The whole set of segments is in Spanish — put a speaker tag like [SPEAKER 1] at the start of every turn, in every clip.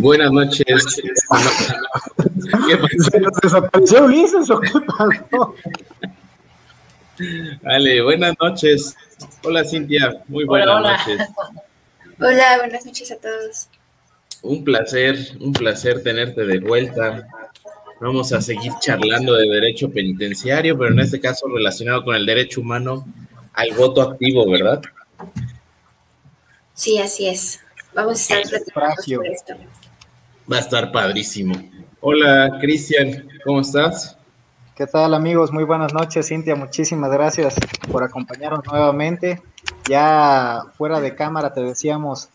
[SPEAKER 1] Buenas noches.
[SPEAKER 2] ¿Qué pasó? ¿Se nos desapareció Ulises o qué pasó?
[SPEAKER 1] Vale, buenas noches. Hola Cintia, muy buenas noches.
[SPEAKER 3] Hola, buenas noches a todos.
[SPEAKER 1] Un placer, un placer tenerte de vuelta. Vamos a seguir charlando de derecho penitenciario, pero en este caso relacionado con el derecho humano al voto activo, ¿verdad?
[SPEAKER 3] Sí, así es. Vamos a estar platicando esto.
[SPEAKER 1] Va a estar padrísimo. Hola, Cristian, ¿cómo estás?
[SPEAKER 2] ¿Qué tal, amigos? Muy buenas noches, Cintia. Muchísimas gracias por acompañarnos nuevamente. Ya fuera de cámara te decíamos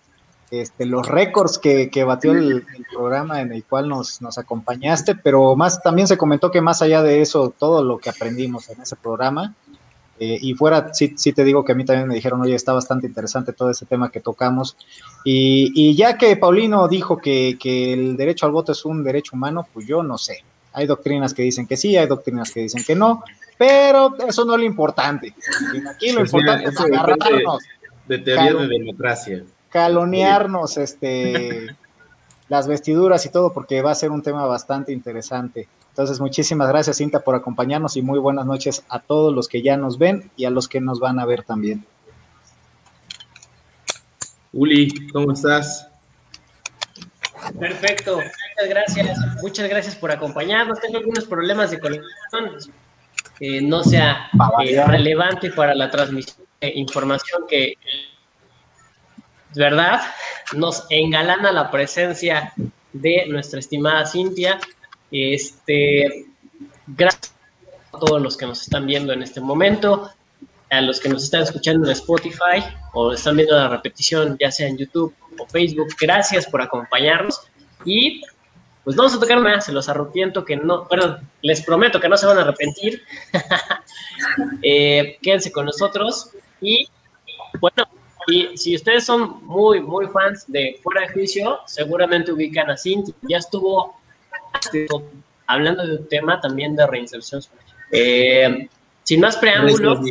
[SPEAKER 2] este, los récords que, que batió el, programa en el cual nos, nos acompañaste, pero más también se comentó que más allá de eso, todo lo que aprendimos en ese programa, eh, y fuera, sí, sí, te digo que a mí también me dijeron, oye, está bastante interesante todo ese tema que tocamos. Y, y ya que Paulino dijo que, que, el derecho al voto es un derecho humano, pues yo no sé. Hay doctrinas que dicen que sí, hay doctrinas que dicen que no, pero eso no es lo importante. Aquí lo importante es agarrarnos.
[SPEAKER 1] De, teoría de democracia.
[SPEAKER 2] Calonearnos este, las vestiduras y todo, porque va a ser un tema bastante interesante. Entonces, muchísimas gracias, Cinta, por acompañarnos y muy buenas noches a todos los que ya nos ven y a los que nos van a ver también.
[SPEAKER 1] Uli, ¿cómo estás?
[SPEAKER 4] Perfecto, muchas gracias. Muchas gracias por acompañarnos. Tengo algunos problemas de conexión. que no sea eh, relevante para la transmisión de información que, verdad, nos engalana la presencia de nuestra estimada Cintia este, gracias a todos los que nos están viendo en este momento, a los que nos están escuchando en Spotify o están viendo la repetición, ya sea en YouTube o Facebook. Gracias por acompañarnos y pues vamos a tocar más, se los arrepiento que no, perdón, les prometo que no se van a arrepentir. Eh, quédense con nosotros y bueno, y si ustedes son muy, muy fans de Fuera de Juicio, seguramente ubican a Cintia, ya estuvo hablando de un tema también de reinserción. Eh, sin más preámbulo,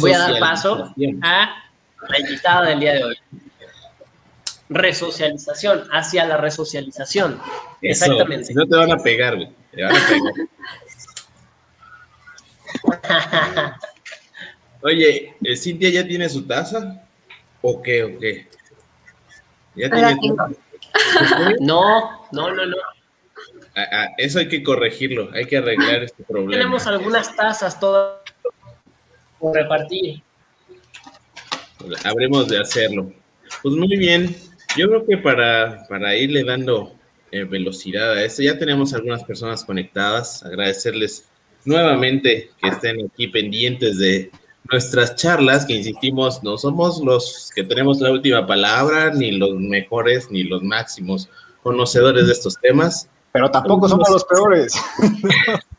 [SPEAKER 4] voy a dar paso a la invitada del día de hoy. Resocialización, hacia la resocialización. Exactamente.
[SPEAKER 1] Si no te van a pegar, güey. Te van a pegar. Oye, eh, ¿Cintia ya tiene su taza? ¿O qué? ¿O qué?
[SPEAKER 4] ¿Ya tiene No, no, no, no
[SPEAKER 1] eso hay que corregirlo, hay que arreglar este problema.
[SPEAKER 4] Tenemos algunas tazas todas por repartir.
[SPEAKER 1] Habremos de hacerlo. Pues muy bien, yo creo que para, para irle dando eh, velocidad a esto, ya tenemos algunas personas conectadas, agradecerles nuevamente que estén aquí pendientes de nuestras charlas, que insistimos, no somos los que tenemos la última palabra, ni los mejores, ni los máximos conocedores de estos temas.
[SPEAKER 2] Pero tampoco somos los peores.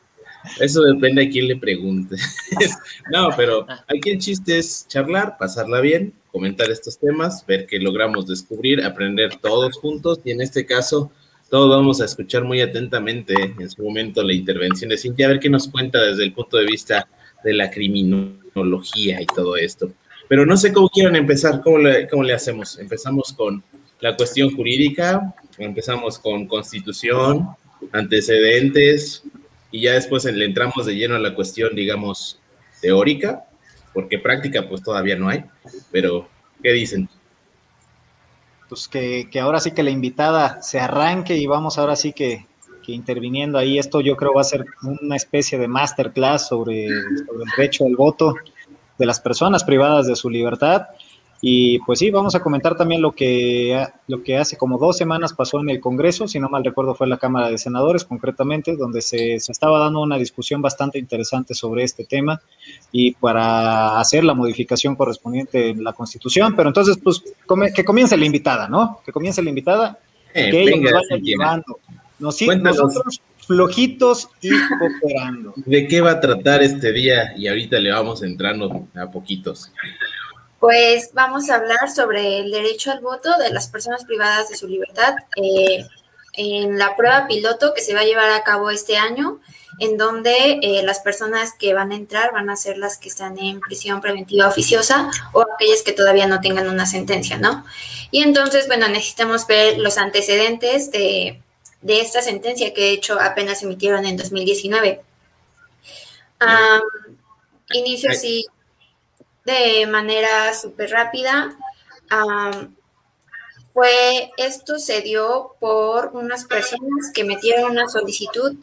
[SPEAKER 1] Eso depende a quién le pregunte. no, pero aquí el chiste es charlar, pasarla bien, comentar estos temas, ver qué logramos descubrir, aprender todos juntos y en este caso todos vamos a escuchar muy atentamente en su momento la intervención de Cintia, a ver qué nos cuenta desde el punto de vista de la criminología y todo esto. Pero no sé cómo quieran empezar, cómo le, cómo le hacemos. Empezamos con la cuestión jurídica, empezamos con constitución, antecedentes y ya después le entramos de lleno a la cuestión, digamos, teórica, porque práctica pues todavía no hay, pero ¿qué dicen?
[SPEAKER 2] Pues que, ahora sí que la invitada se arranque y vamos ahora sí que, interviniendo ahí, esto yo creo va a ser una especie de masterclass sobre, sobre el derecho al voto de las personas privadas de su libertad y pues sí, vamos a comentar también lo que, lo que hace como dos semanas pasó en el Congreso, si no mal recuerdo fue en la Cámara de Senadores concretamente, donde se, se, estaba dando una discusión bastante interesante sobre este tema y para hacer la modificación correspondiente en la Constitución. Pero entonces, pues que comience la invitada, ¿no? Que comience la invitada, eh, que ella nos vaya llevando. Nos, nosotros flojitos y cooperando.
[SPEAKER 1] ¿De qué va a tratar este día? Y ahorita le vamos entrando a poquitos.
[SPEAKER 3] Pues vamos a hablar sobre el derecho al voto de las personas privadas de su libertad eh, en la prueba piloto que se va a llevar a cabo este año en donde eh, las personas que van a entrar van a ser las que están en prisión preventiva oficiosa o aquellas que todavía no tengan una sentencia, ¿no? Y entonces, bueno, necesitamos ver los antecedentes de, de esta sentencia que de hecho apenas emitieron en 2019. inicio así de manera súper rápida. Fue esto se dio por unas personas que metieron una solicitud,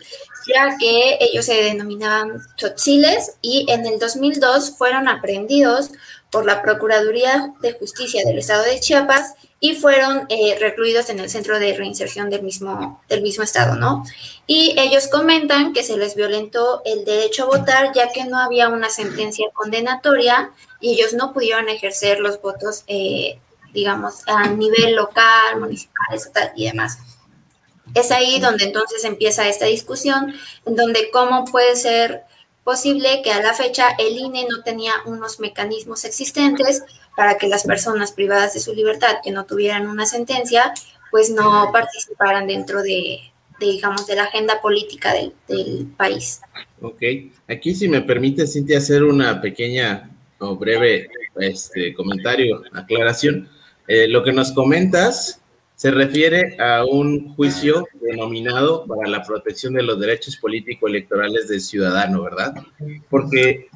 [SPEAKER 3] ya que ellos se denominaban tzotziles y en el 2002 fueron aprehendidos por la Procuraduría de Justicia del Estado de Chiapas y fueron eh, recluidos en el centro de reinserción del mismo, del mismo estado, ¿no? Y ellos comentan que se les violentó el derecho a votar ya que no había una sentencia condenatoria y ellos no pudieron ejercer los votos eh, digamos, a nivel local, municipal, estatal y demás. Es ahí donde entonces empieza esta discusión, en donde cómo puede ser posible que a la fecha el INE no tenía unos mecanismos existentes para que las personas privadas de su libertad que no tuvieran una sentencia, pues no participaran dentro de, digamos, de la agenda política del, país.
[SPEAKER 1] Ok, aquí si me permite, Cintia, hacer una pequeña o breve este, comentario, aclaración. Eh, lo que nos comentas se refiere a un juicio denominado para la protección de los derechos político-electorales del ciudadano, ¿verdad? Porque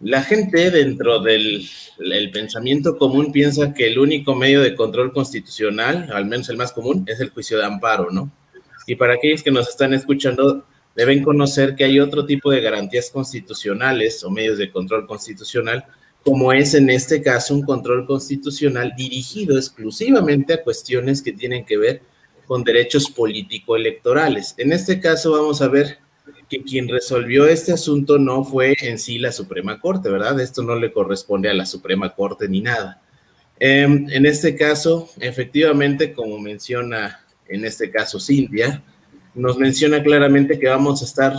[SPEAKER 1] la gente dentro del pensamiento común piensa que el único medio de control constitucional, al menos el más común, es el juicio de amparo, ¿no? Y para aquellos que nos están escuchando, deben conocer que hay otro tipo de garantías constitucionales o medios de control constitucional como es en este caso un control constitucional dirigido exclusivamente a cuestiones que tienen que ver con derechos político-electorales. En este caso vamos a ver que quien resolvió este asunto no fue en sí la Suprema Corte, ¿verdad? Esto no le corresponde a la Suprema Corte ni nada. Em, en este caso, efectivamente, como menciona en este caso Cintia, nos menciona claramente que vamos a estar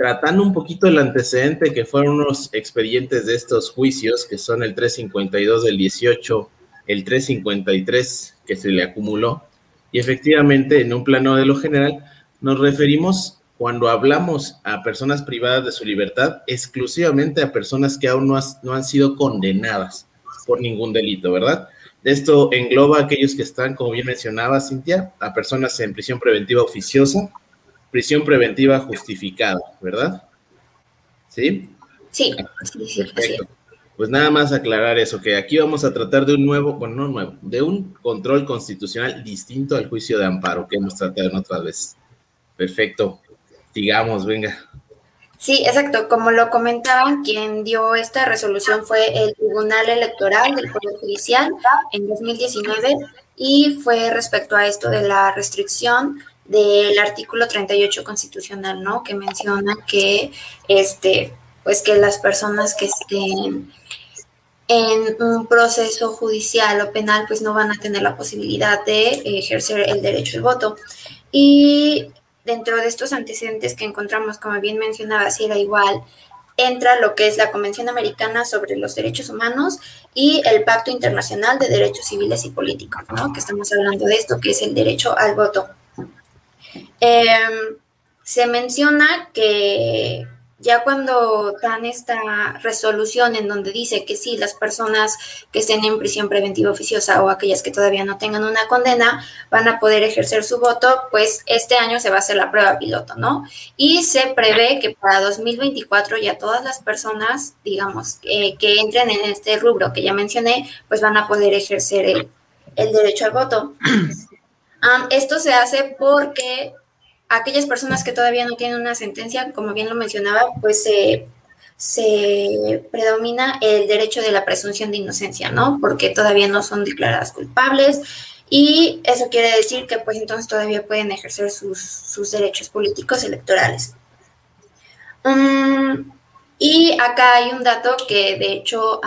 [SPEAKER 1] tratando un poquito el antecedente que fueron unos expedientes de estos juicios, que son el 352 del 18, el 353 que se le acumuló, y efectivamente en un plano de lo general nos referimos cuando hablamos a personas privadas de su libertad, exclusivamente a personas que aún no, han sido condenadas por ningún delito, ¿verdad? Esto engloba a aquellos que están, como bien mencionaba Cintia, a personas en prisión preventiva oficiosa, prisión preventiva justificada, ¿verdad?
[SPEAKER 3] ¿Sí? Sí, sí, sí.
[SPEAKER 1] Perfecto. Pues nada más aclarar eso, que aquí vamos a tratar de un nuevo, bueno, no nuevo, de un control constitucional distinto al juicio de amparo que hemos tratado en otras veces. Perfecto. Sigamos, venga.
[SPEAKER 3] Sí, exacto. Como lo comentaban, quien dio esta resolución fue el Tribunal Electoral del Poder Judicial en 2019 y fue respecto a esto de la restricción del artículo 38 constitucional, ¿no? Que menciona que, este, pues que las personas que estén en un proceso judicial o penal, pues no van a tener la posibilidad de ejercer el derecho al voto. Y dentro de estos antecedentes que encontramos, como bien mencionaba, si era igual, entra lo que es la Convención Americana sobre los Derechos Humanos y el Pacto Internacional de Derechos Civiles y Políticos, ¿no? Que estamos hablando de esto, que es el derecho al voto. Em, se menciona que ya cuando dan esta resolución en donde dice que sí, las personas que estén en prisión preventiva oficiosa o aquellas que todavía no tengan una condena van a poder ejercer su voto, pues este año se va a hacer la prueba piloto, ¿no? Y se prevé que para 2024 ya todas las personas, digamos, que entren en este rubro que ya mencioné, pues van a poder ejercer el, el derecho al voto. Esto se hace porque aquellas personas que todavía no tienen una sentencia, como bien lo mencionaba, pues se, predomina el derecho de la presunción de inocencia, ¿no? Porque todavía no son declaradas culpables y eso quiere decir que pues entonces todavía pueden ejercer sus, derechos políticos electorales. Mm, y acá hay un dato que de hecho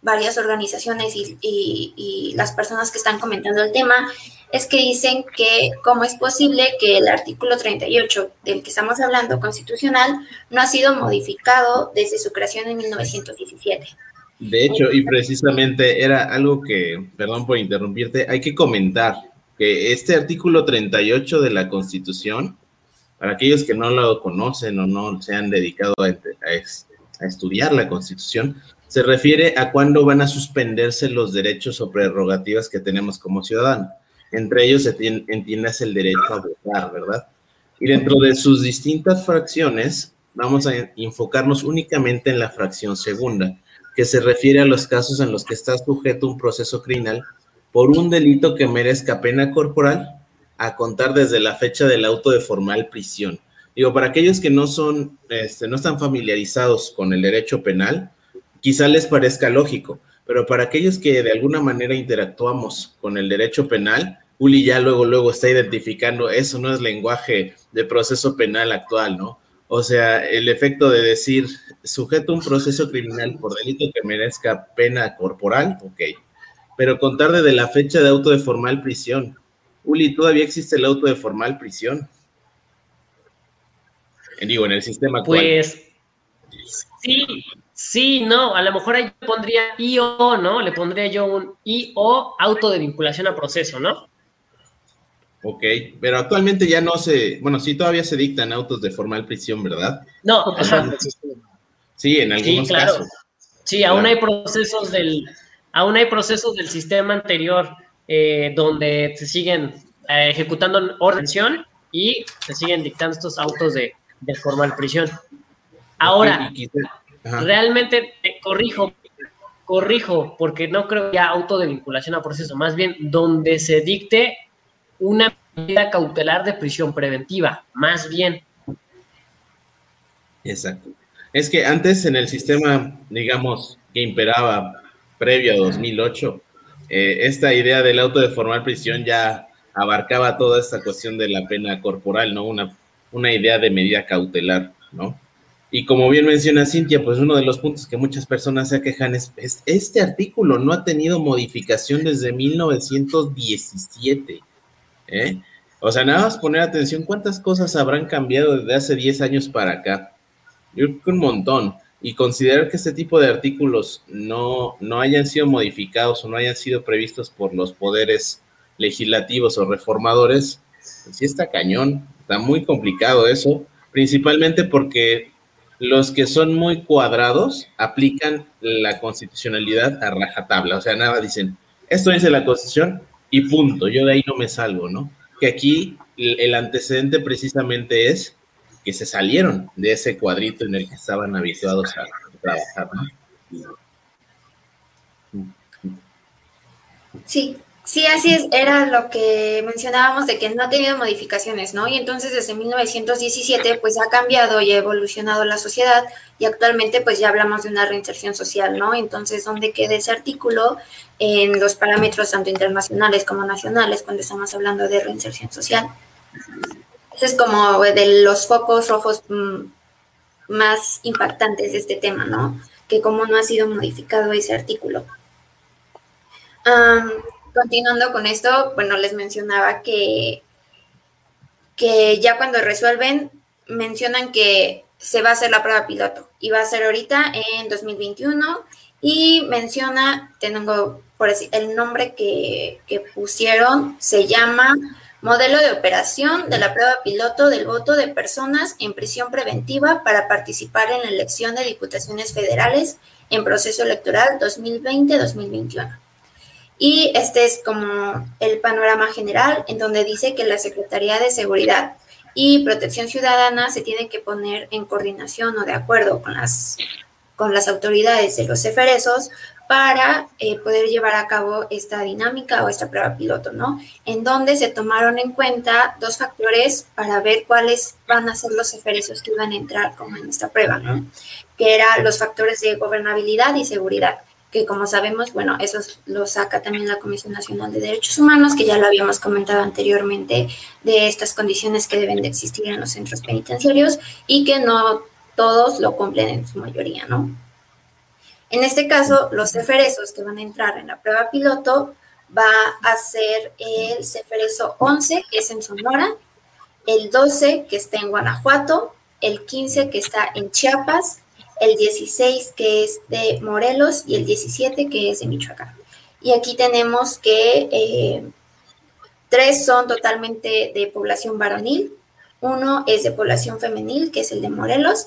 [SPEAKER 3] varias organizaciones y, las personas que están comentando el tema es que dicen que cómo es posible que el artículo 38 del que estamos hablando constitucional no ha sido modificado desde su creación en 1917.
[SPEAKER 1] De hecho, y precisamente era algo que, perdón por interrumpirte, hay que comentar que este artículo 38 de la Constitución Para aquellos que no lo conocen o no se han dedicado a, a estudiar la Constitución, se refiere a cuándo van a suspenderse los derechos o prerrogativas que tenemos como ciudadanos. Entre ellos se entiendes el derecho a votar, ¿verdad? Y dentro de sus distintas fracciones, vamos a enfocarnos únicamente en la fracción segunda, que se refiere a los casos en los que está sujeto un proceso criminal por un delito que merezca pena corporal a contar desde la fecha del auto de formal prisión. Digo, para aquellos que no son, este, no están familiarizados con el derecho penal, quizá les parezca lógico, pero para aquellos que de alguna manera interactuamos con el derecho penal, Uli ya luego, luego está identificando, eso no es lenguaje de proceso penal actual, ¿no? O sea, el efecto de decir, sujeto a un proceso criminal por delito que merezca pena corporal, ok. Pero contar desde la fecha de auto de formal prisión. Uli, ¿todavía existe el auto de formal prisión? Digo, en el sistema
[SPEAKER 4] actual. Pues sí, sí, no, a lo mejor ahí pondría IO, ¿no? Le pondría yo un IO, auto de vinculación a proceso, ¿no?
[SPEAKER 1] Ok, pero actualmente ya no se, bueno, sí todavía se dictan autos de formal prisión, ¿verdad?
[SPEAKER 4] No,
[SPEAKER 1] Sí, en algunos casos.
[SPEAKER 4] Sí, aún hay procesos del, aún hay procesos del sistema anterior eh, donde se siguen eh, ejecutando orden y se siguen dictando estos autos de, formal prisión. Ahora, realmente corrijo, corrijo, porque no creo que haya auto de vinculación a proceso, más bien donde se dicte una medida cautelar de prisión preventiva, más bien.
[SPEAKER 1] Exacto. Es que antes en el sistema, digamos, que imperaba previo a 2008, eh, esta idea del auto de formal prisión ya abarcaba toda esta cuestión de la pena corporal, ¿no? Una, una idea de medida cautelar, ¿no? Y como bien menciona Cintia, pues uno de los puntos que muchas personas se quejan es, es este artículo no ha tenido modificación desde 1917. ¿Eh? O sea, nada más poner atención, ¿cuántas cosas habrán cambiado desde hace 10 años para acá? Yo creo que un montón. Y considerar que este tipo de artículos no, no hayan sido modificados o no hayan sido previstos por los poderes legislativos o reformadores, pues sí está cañón, está muy complicado eso, principalmente porque los que son muy cuadrados aplican la constitucionalidad a rajatabla, o sea, nada dicen, esto dice la constitución, y punto, yo de ahí no me salgo, ¿no? Que aquí el antecedente precisamente es que se salieron de ese cuadrito en el que estaban habituados a trabajar, ¿no?
[SPEAKER 3] Sí, Sí, así es, era lo que mencionábamos de que no ha tenido modificaciones, ¿no? Y entonces desde 1917 pues ha cambiado y ha evolucionado la sociedad y actualmente pues ya hablamos de una reinserción social, ¿no? Entonces, ¿dónde queda ese artículo en los parámetros tanto internacionales como nacionales cuando estamos hablando de reinserción social? Ese es como de los focos rojos mm, más impactantes de este tema, ¿no? Que cómo no ha sido modificado ese artículo. Continuando con esto, bueno, les mencionaba que, que ya cuando resuelven, mencionan que se va a hacer la prueba piloto y va a ser ahorita en 2021 y menciona, tengo por decir, el nombre que, que pusieron, se llama Modelo de operación de la prueba piloto del voto de personas en prisión preventiva para participar en la elección de diputaciones federales en proceso electoral 2020-2021. Y este es como el panorama general en donde dice que la Secretaría de Seguridad y Protección Ciudadana se tiene que poner en coordinación o de acuerdo con las, con las autoridades de los ceferesos para eh, poder llevar a cabo esta dinámica o esta prueba piloto, ¿no? En donde se tomaron en cuenta dos factores para ver cuáles van a ser los ceferesos que iban a entrar como en esta prueba, ¿no? Que eran los factores de gobernabilidad y seguridad que como sabemos, bueno, eso lo saca también la Comisión Nacional de Derechos Humanos, que ya lo habíamos comentado anteriormente, de estas condiciones que deben de existir en los centros penitenciarios y que no todos lo cumplen en su mayoría, ¿no? En este caso, los ceferesos que van a entrar en la prueba piloto va a ser el cefereso 11, que es en Sonora, el 12, que está en Guanajuato, el 15, que está en Chiapas, el 16 que es de Morelos y el 17 que es de Michoacán. Y aquí tenemos que eh, tres son totalmente de población varonil, Uno es de población femenil, que es el de Morelos,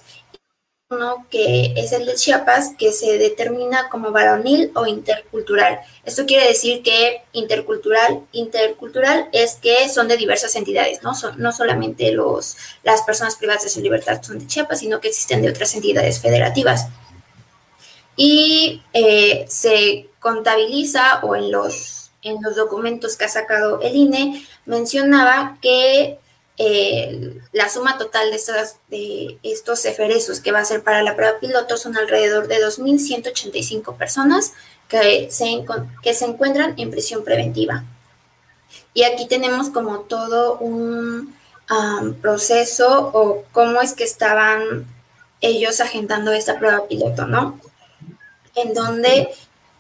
[SPEAKER 3] uno que es el de Chiapas, que se determina como varonil o intercultural. Esto quiere decir que intercultural, intercultural es que son de diversas entidades, ¿no? Son, no solamente los, las personas privadas de su libertad son de Chiapas, sino que existen de otras entidades federativas. Y eh, se contabiliza o en los, en los documentos que ha sacado el INE mencionaba que eh, la suma total de, estas, de estos eferesos que va a ser para la prueba piloto son alrededor de 2.185 personas que se, que se encuentran en prisión preventiva. Y aquí tenemos como todo un proceso o cómo es que estaban ellos agendando esta prueba piloto, ¿no? En donde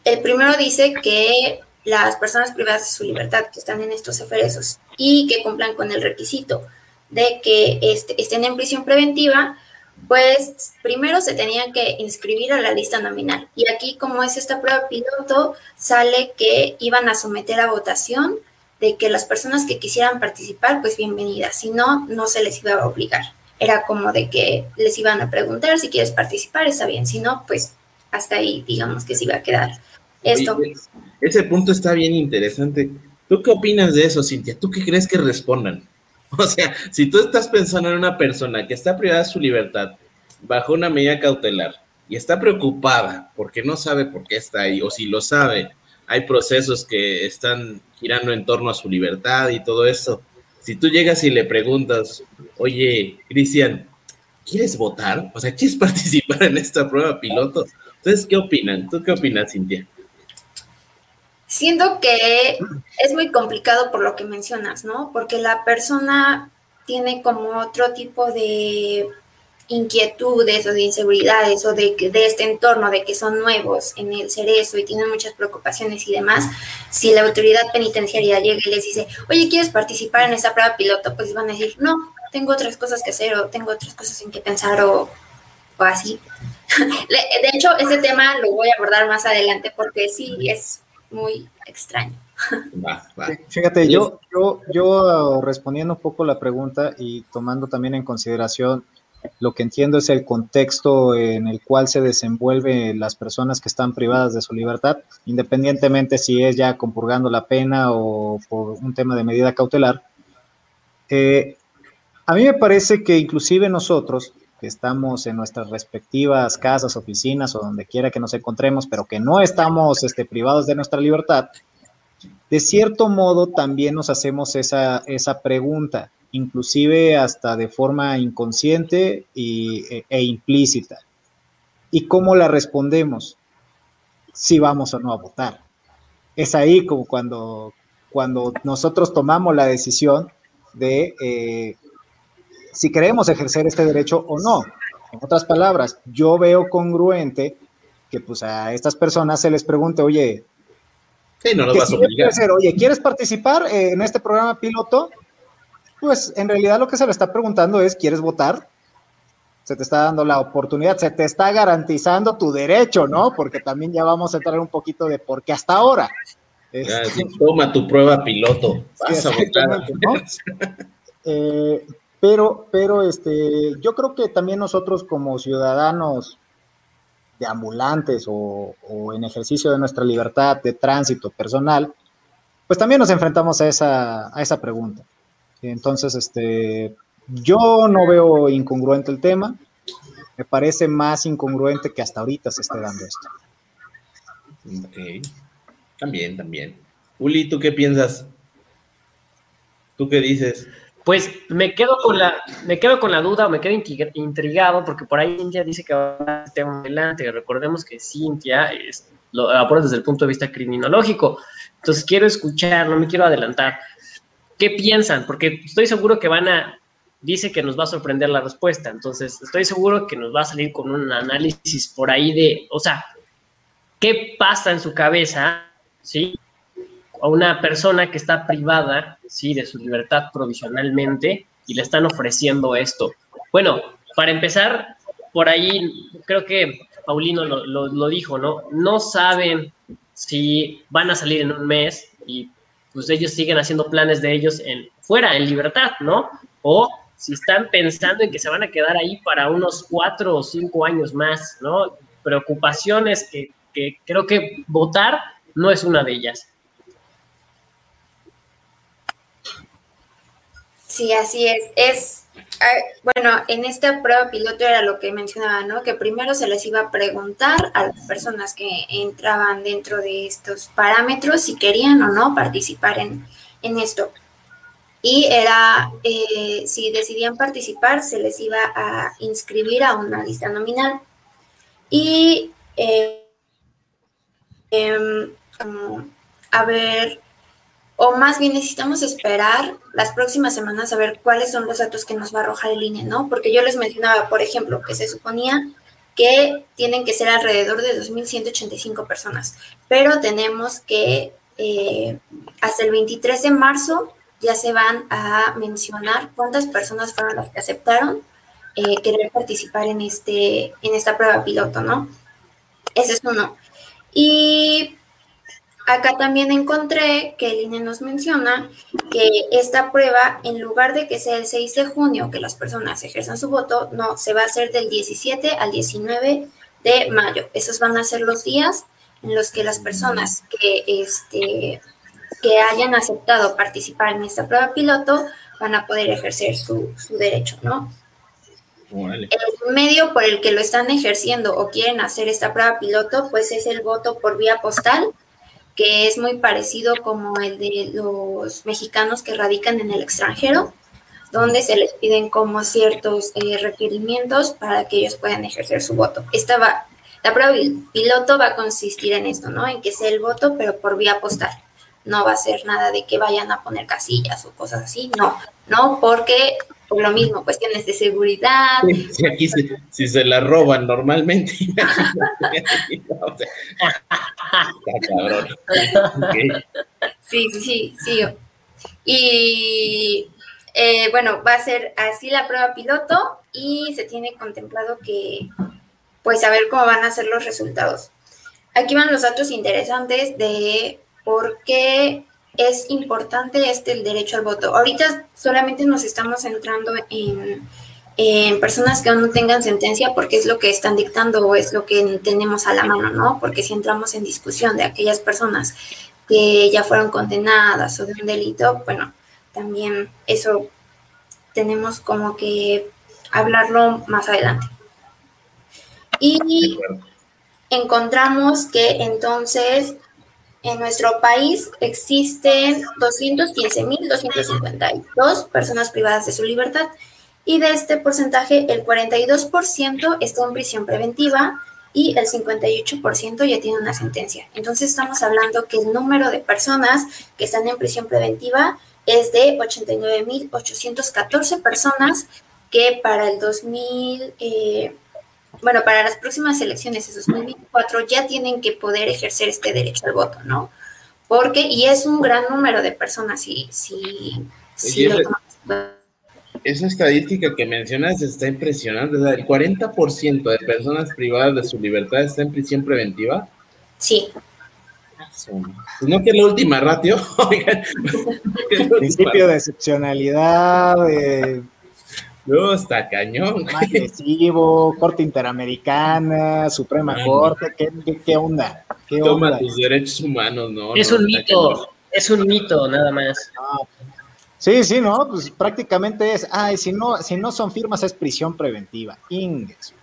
[SPEAKER 3] el primero dice que las personas privadas de su libertad que están en estos eferesos y que cumplan con el requisito de que este, estén en prisión preventiva, pues primero se tenían que inscribir a la lista nominal. Y aquí, como es esta prueba piloto, sale que iban a someter a votación de que las personas que quisieran participar, pues bienvenidas. Si no, no se les iba a obligar. Era como de que les iban a preguntar si quieres participar, está bien. Si no, pues hasta ahí, digamos que se iba a quedar esto.
[SPEAKER 1] ese punto está bien interesante. ¿Tú qué opinas de eso, Cintia? ¿Tú qué crees que respondan? O sea, si tú estás pensando en una persona que está privada de su libertad bajo una medida cautelar y está preocupada porque no sabe por qué está ahí, o si lo sabe, hay procesos que están girando en torno a su libertad y todo eso. Si tú llegas y le preguntas, oye, Cristian, ¿quieres votar? O sea, ¿quieres participar en esta prueba piloto? Entonces, ¿qué opinan? ¿Tú qué opinas, Cintia?
[SPEAKER 3] Siento que es muy complicado por lo que mencionas, ¿no? Porque la persona tiene como otro tipo de inquietudes o de inseguridades o de, de este entorno, de que son nuevos en el cerezo y tienen muchas preocupaciones y demás, si la autoridad penitenciaria llega y les dice, oye, ¿quieres participar en esa prueba piloto? Pues van a decir, no, tengo otras cosas que hacer o tengo otras cosas en que pensar o, o así. De hecho, ese tema lo voy a abordar más adelante porque sí, es muy extraño.
[SPEAKER 2] Fíjate, yo, yo, yo respondiendo un poco la pregunta y tomando también en consideración lo que entiendo es el contexto en el cual se desenvuelven las personas que están privadas de su libertad, independientemente si es ya compurgando la pena o por un tema de medida cautelar. Eh, a mí me parece que inclusive nosotros, que estamos en nuestras respectivas casas, oficinas o donde quiera que nos encontremos, pero que no estamos este, privados de nuestra libertad, de cierto modo también nos hacemos esa, esa pregunta, inclusive hasta de forma inconsciente e, e, implícita. ¿Y cómo la respondemos? Si vamos o no a votar. Es ahí como cuando, cuando nosotros tomamos la decisión de eh, si queremos ejercer este derecho o no. En otras palabras, yo veo congruente que pues a estas personas se les pregunte, oye, no vas a Hacer? Oye, ¿quieres participar en este programa piloto? Pues en realidad lo que se le está preguntando es, ¿quieres votar? Se te está dando la oportunidad, se te está garantizando tu derecho, ¿no? Porque también ya vamos a entrar un poquito de por qué hasta ahora.
[SPEAKER 1] Este, toma tu prueba piloto, vas a votar.
[SPEAKER 2] Eh, pero, pero este, yo creo que también nosotros como ciudadanos de ambulantes o, en ejercicio de nuestra libertad de tránsito personal, pues también nos enfrentamos a esa, a esa pregunta. Entonces, este, yo no veo incongruente el tema, me parece más incongruente que hasta ahorita se esté dando esto.
[SPEAKER 1] Ok, también, también. Uli, ¿tú qué piensas? ¿Tú qué dices?
[SPEAKER 4] Pues me quedo con la, me quedo con la duda, me quedo intrigado, porque por ahí Cintia dice que va a estar adelante. Recordemos que Cintia es, lo aborda desde el punto de vista criminológico. Entonces quiero escuchar, no me quiero adelantar. ¿Qué piensan? Porque estoy seguro que van a, dice que nos va a sorprender la respuesta. Entonces estoy seguro que nos va a salir con un análisis por ahí de, o sea, ¿qué pasa en su cabeza? ¿Sí? A una persona que está privada, sí, de su libertad provisionalmente y le están ofreciendo esto. Bueno, para empezar, por ahí creo que Paulino lo, dijo, ¿no? No saben si van a salir en un mes y pues ellos siguen haciendo planes de ellos en fuera, en libertad, ¿no? O si están pensando en que se van a quedar ahí para unos cuatro o cinco años más, ¿no? Preocupaciones que, que creo que votar no es una de ellas.
[SPEAKER 3] Sí, así es. Es bueno, en esta prueba piloto era lo que mencionaba, ¿no? Que primero se les iba a preguntar a las personas que entraban dentro de estos parámetros si querían o no participar en, esto. Y era, eh, si decidían participar, se les iba a inscribir a una lista nominal. Y eh, em, a ver o más bien necesitamos esperar las próximas semanas a ver cuáles son los datos que nos va a arrojar el INE, ¿no? Porque yo les mencionaba, por ejemplo, que se suponía que tienen que ser alrededor de 2.185 personas, pero tenemos que eh, hasta el 23 de marzo ya se van a mencionar cuántas personas fueron las que aceptaron eh, querer participar en, este, en esta prueba piloto, ¿no? Ese es uno. Y Acá también encontré que el INE nos menciona que esta prueba, en lugar de que sea el 6 de junio que las personas ejerzan su voto, no, se va a hacer del 17 al 19 de mayo. Esos van a ser los días en los que las personas que, este, que hayan aceptado participar en esta prueba piloto van a poder ejercer su, derecho, ¿no? El medio por el que lo están ejerciendo o quieren hacer esta prueba piloto, pues es el voto por vía postal que es muy parecido como el de los mexicanos que radican en el extranjero, donde se les piden como ciertos eh, requerimientos para que ellos puedan ejercer su voto. Esta va, la prueba piloto va a consistir en esto, ¿no? En que sea el voto, pero por vía postal. No va a ser nada de que vayan a poner casillas o cosas así, no, no, porque por lo mismo, cuestiones de seguridad.
[SPEAKER 1] Sí, aquí si se la roban normalmente.
[SPEAKER 3] Sí, sí, sí, sí. Y eh, bueno, va a ser así la prueba piloto y se tiene contemplado que, pues, a ver cómo van a ser los resultados. Aquí van los datos interesantes de por qué es importante este el derecho al voto. Ahorita solamente nos estamos centrando en, personas que aún no tengan sentencia porque es lo que están dictando o es lo que tenemos a la mano, ¿no? Porque si entramos en discusión de aquellas personas que ya fueron condenadas o de un delito, bueno, también eso tenemos como que hablarlo más adelante. Y encontramos que entonces en nuestro país existen 215.252 personas privadas de su libertad y de este porcentaje el 42% está en prisión preventiva y el 58% ya tiene una sentencia. Entonces estamos hablando que el número de personas que están en prisión preventiva es de 89.814 personas que para el 2000 bueno, para las próximas elecciones de 2024 ya tienen que poder ejercer este derecho al voto, ¿no? Porque, y es un gran número de personas, si, si, si
[SPEAKER 1] esa estadística que mencionas está impresionante. el 40% de personas privadas de su libertad está en prisión preventiva.
[SPEAKER 3] Sí.
[SPEAKER 1] Pues no que la última ratio.
[SPEAKER 2] Principio de excepcionalidad, de
[SPEAKER 1] no, está cañón.
[SPEAKER 2] Agresivo, Corte Interamericana, Suprema Corte, ¿qué, qué, onda? ¿Qué
[SPEAKER 1] Toma tus derechos humanos, ¿no?
[SPEAKER 4] Es un mito, es un mito, nada más.
[SPEAKER 2] Sí, sí, no, pues prácticamente es, ay, si no, si no son firmas es prisión preventiva. Inges.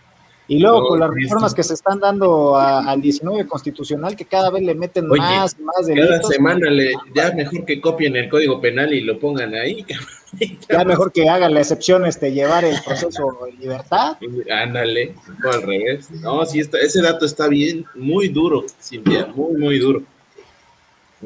[SPEAKER 2] Y luego con las reformas que se están dando al 19 constitucional, que cada vez le meten más y más
[SPEAKER 1] delitos. Cada semana le, ya mejor que copien el código penal y lo pongan ahí.
[SPEAKER 2] Ya mejor que hagan la excepción, este, llevar el proceso de libertad.
[SPEAKER 1] Ándale, al revés. No, sí, ese dato está bien, muy duro, Cintia, muy, muy duro.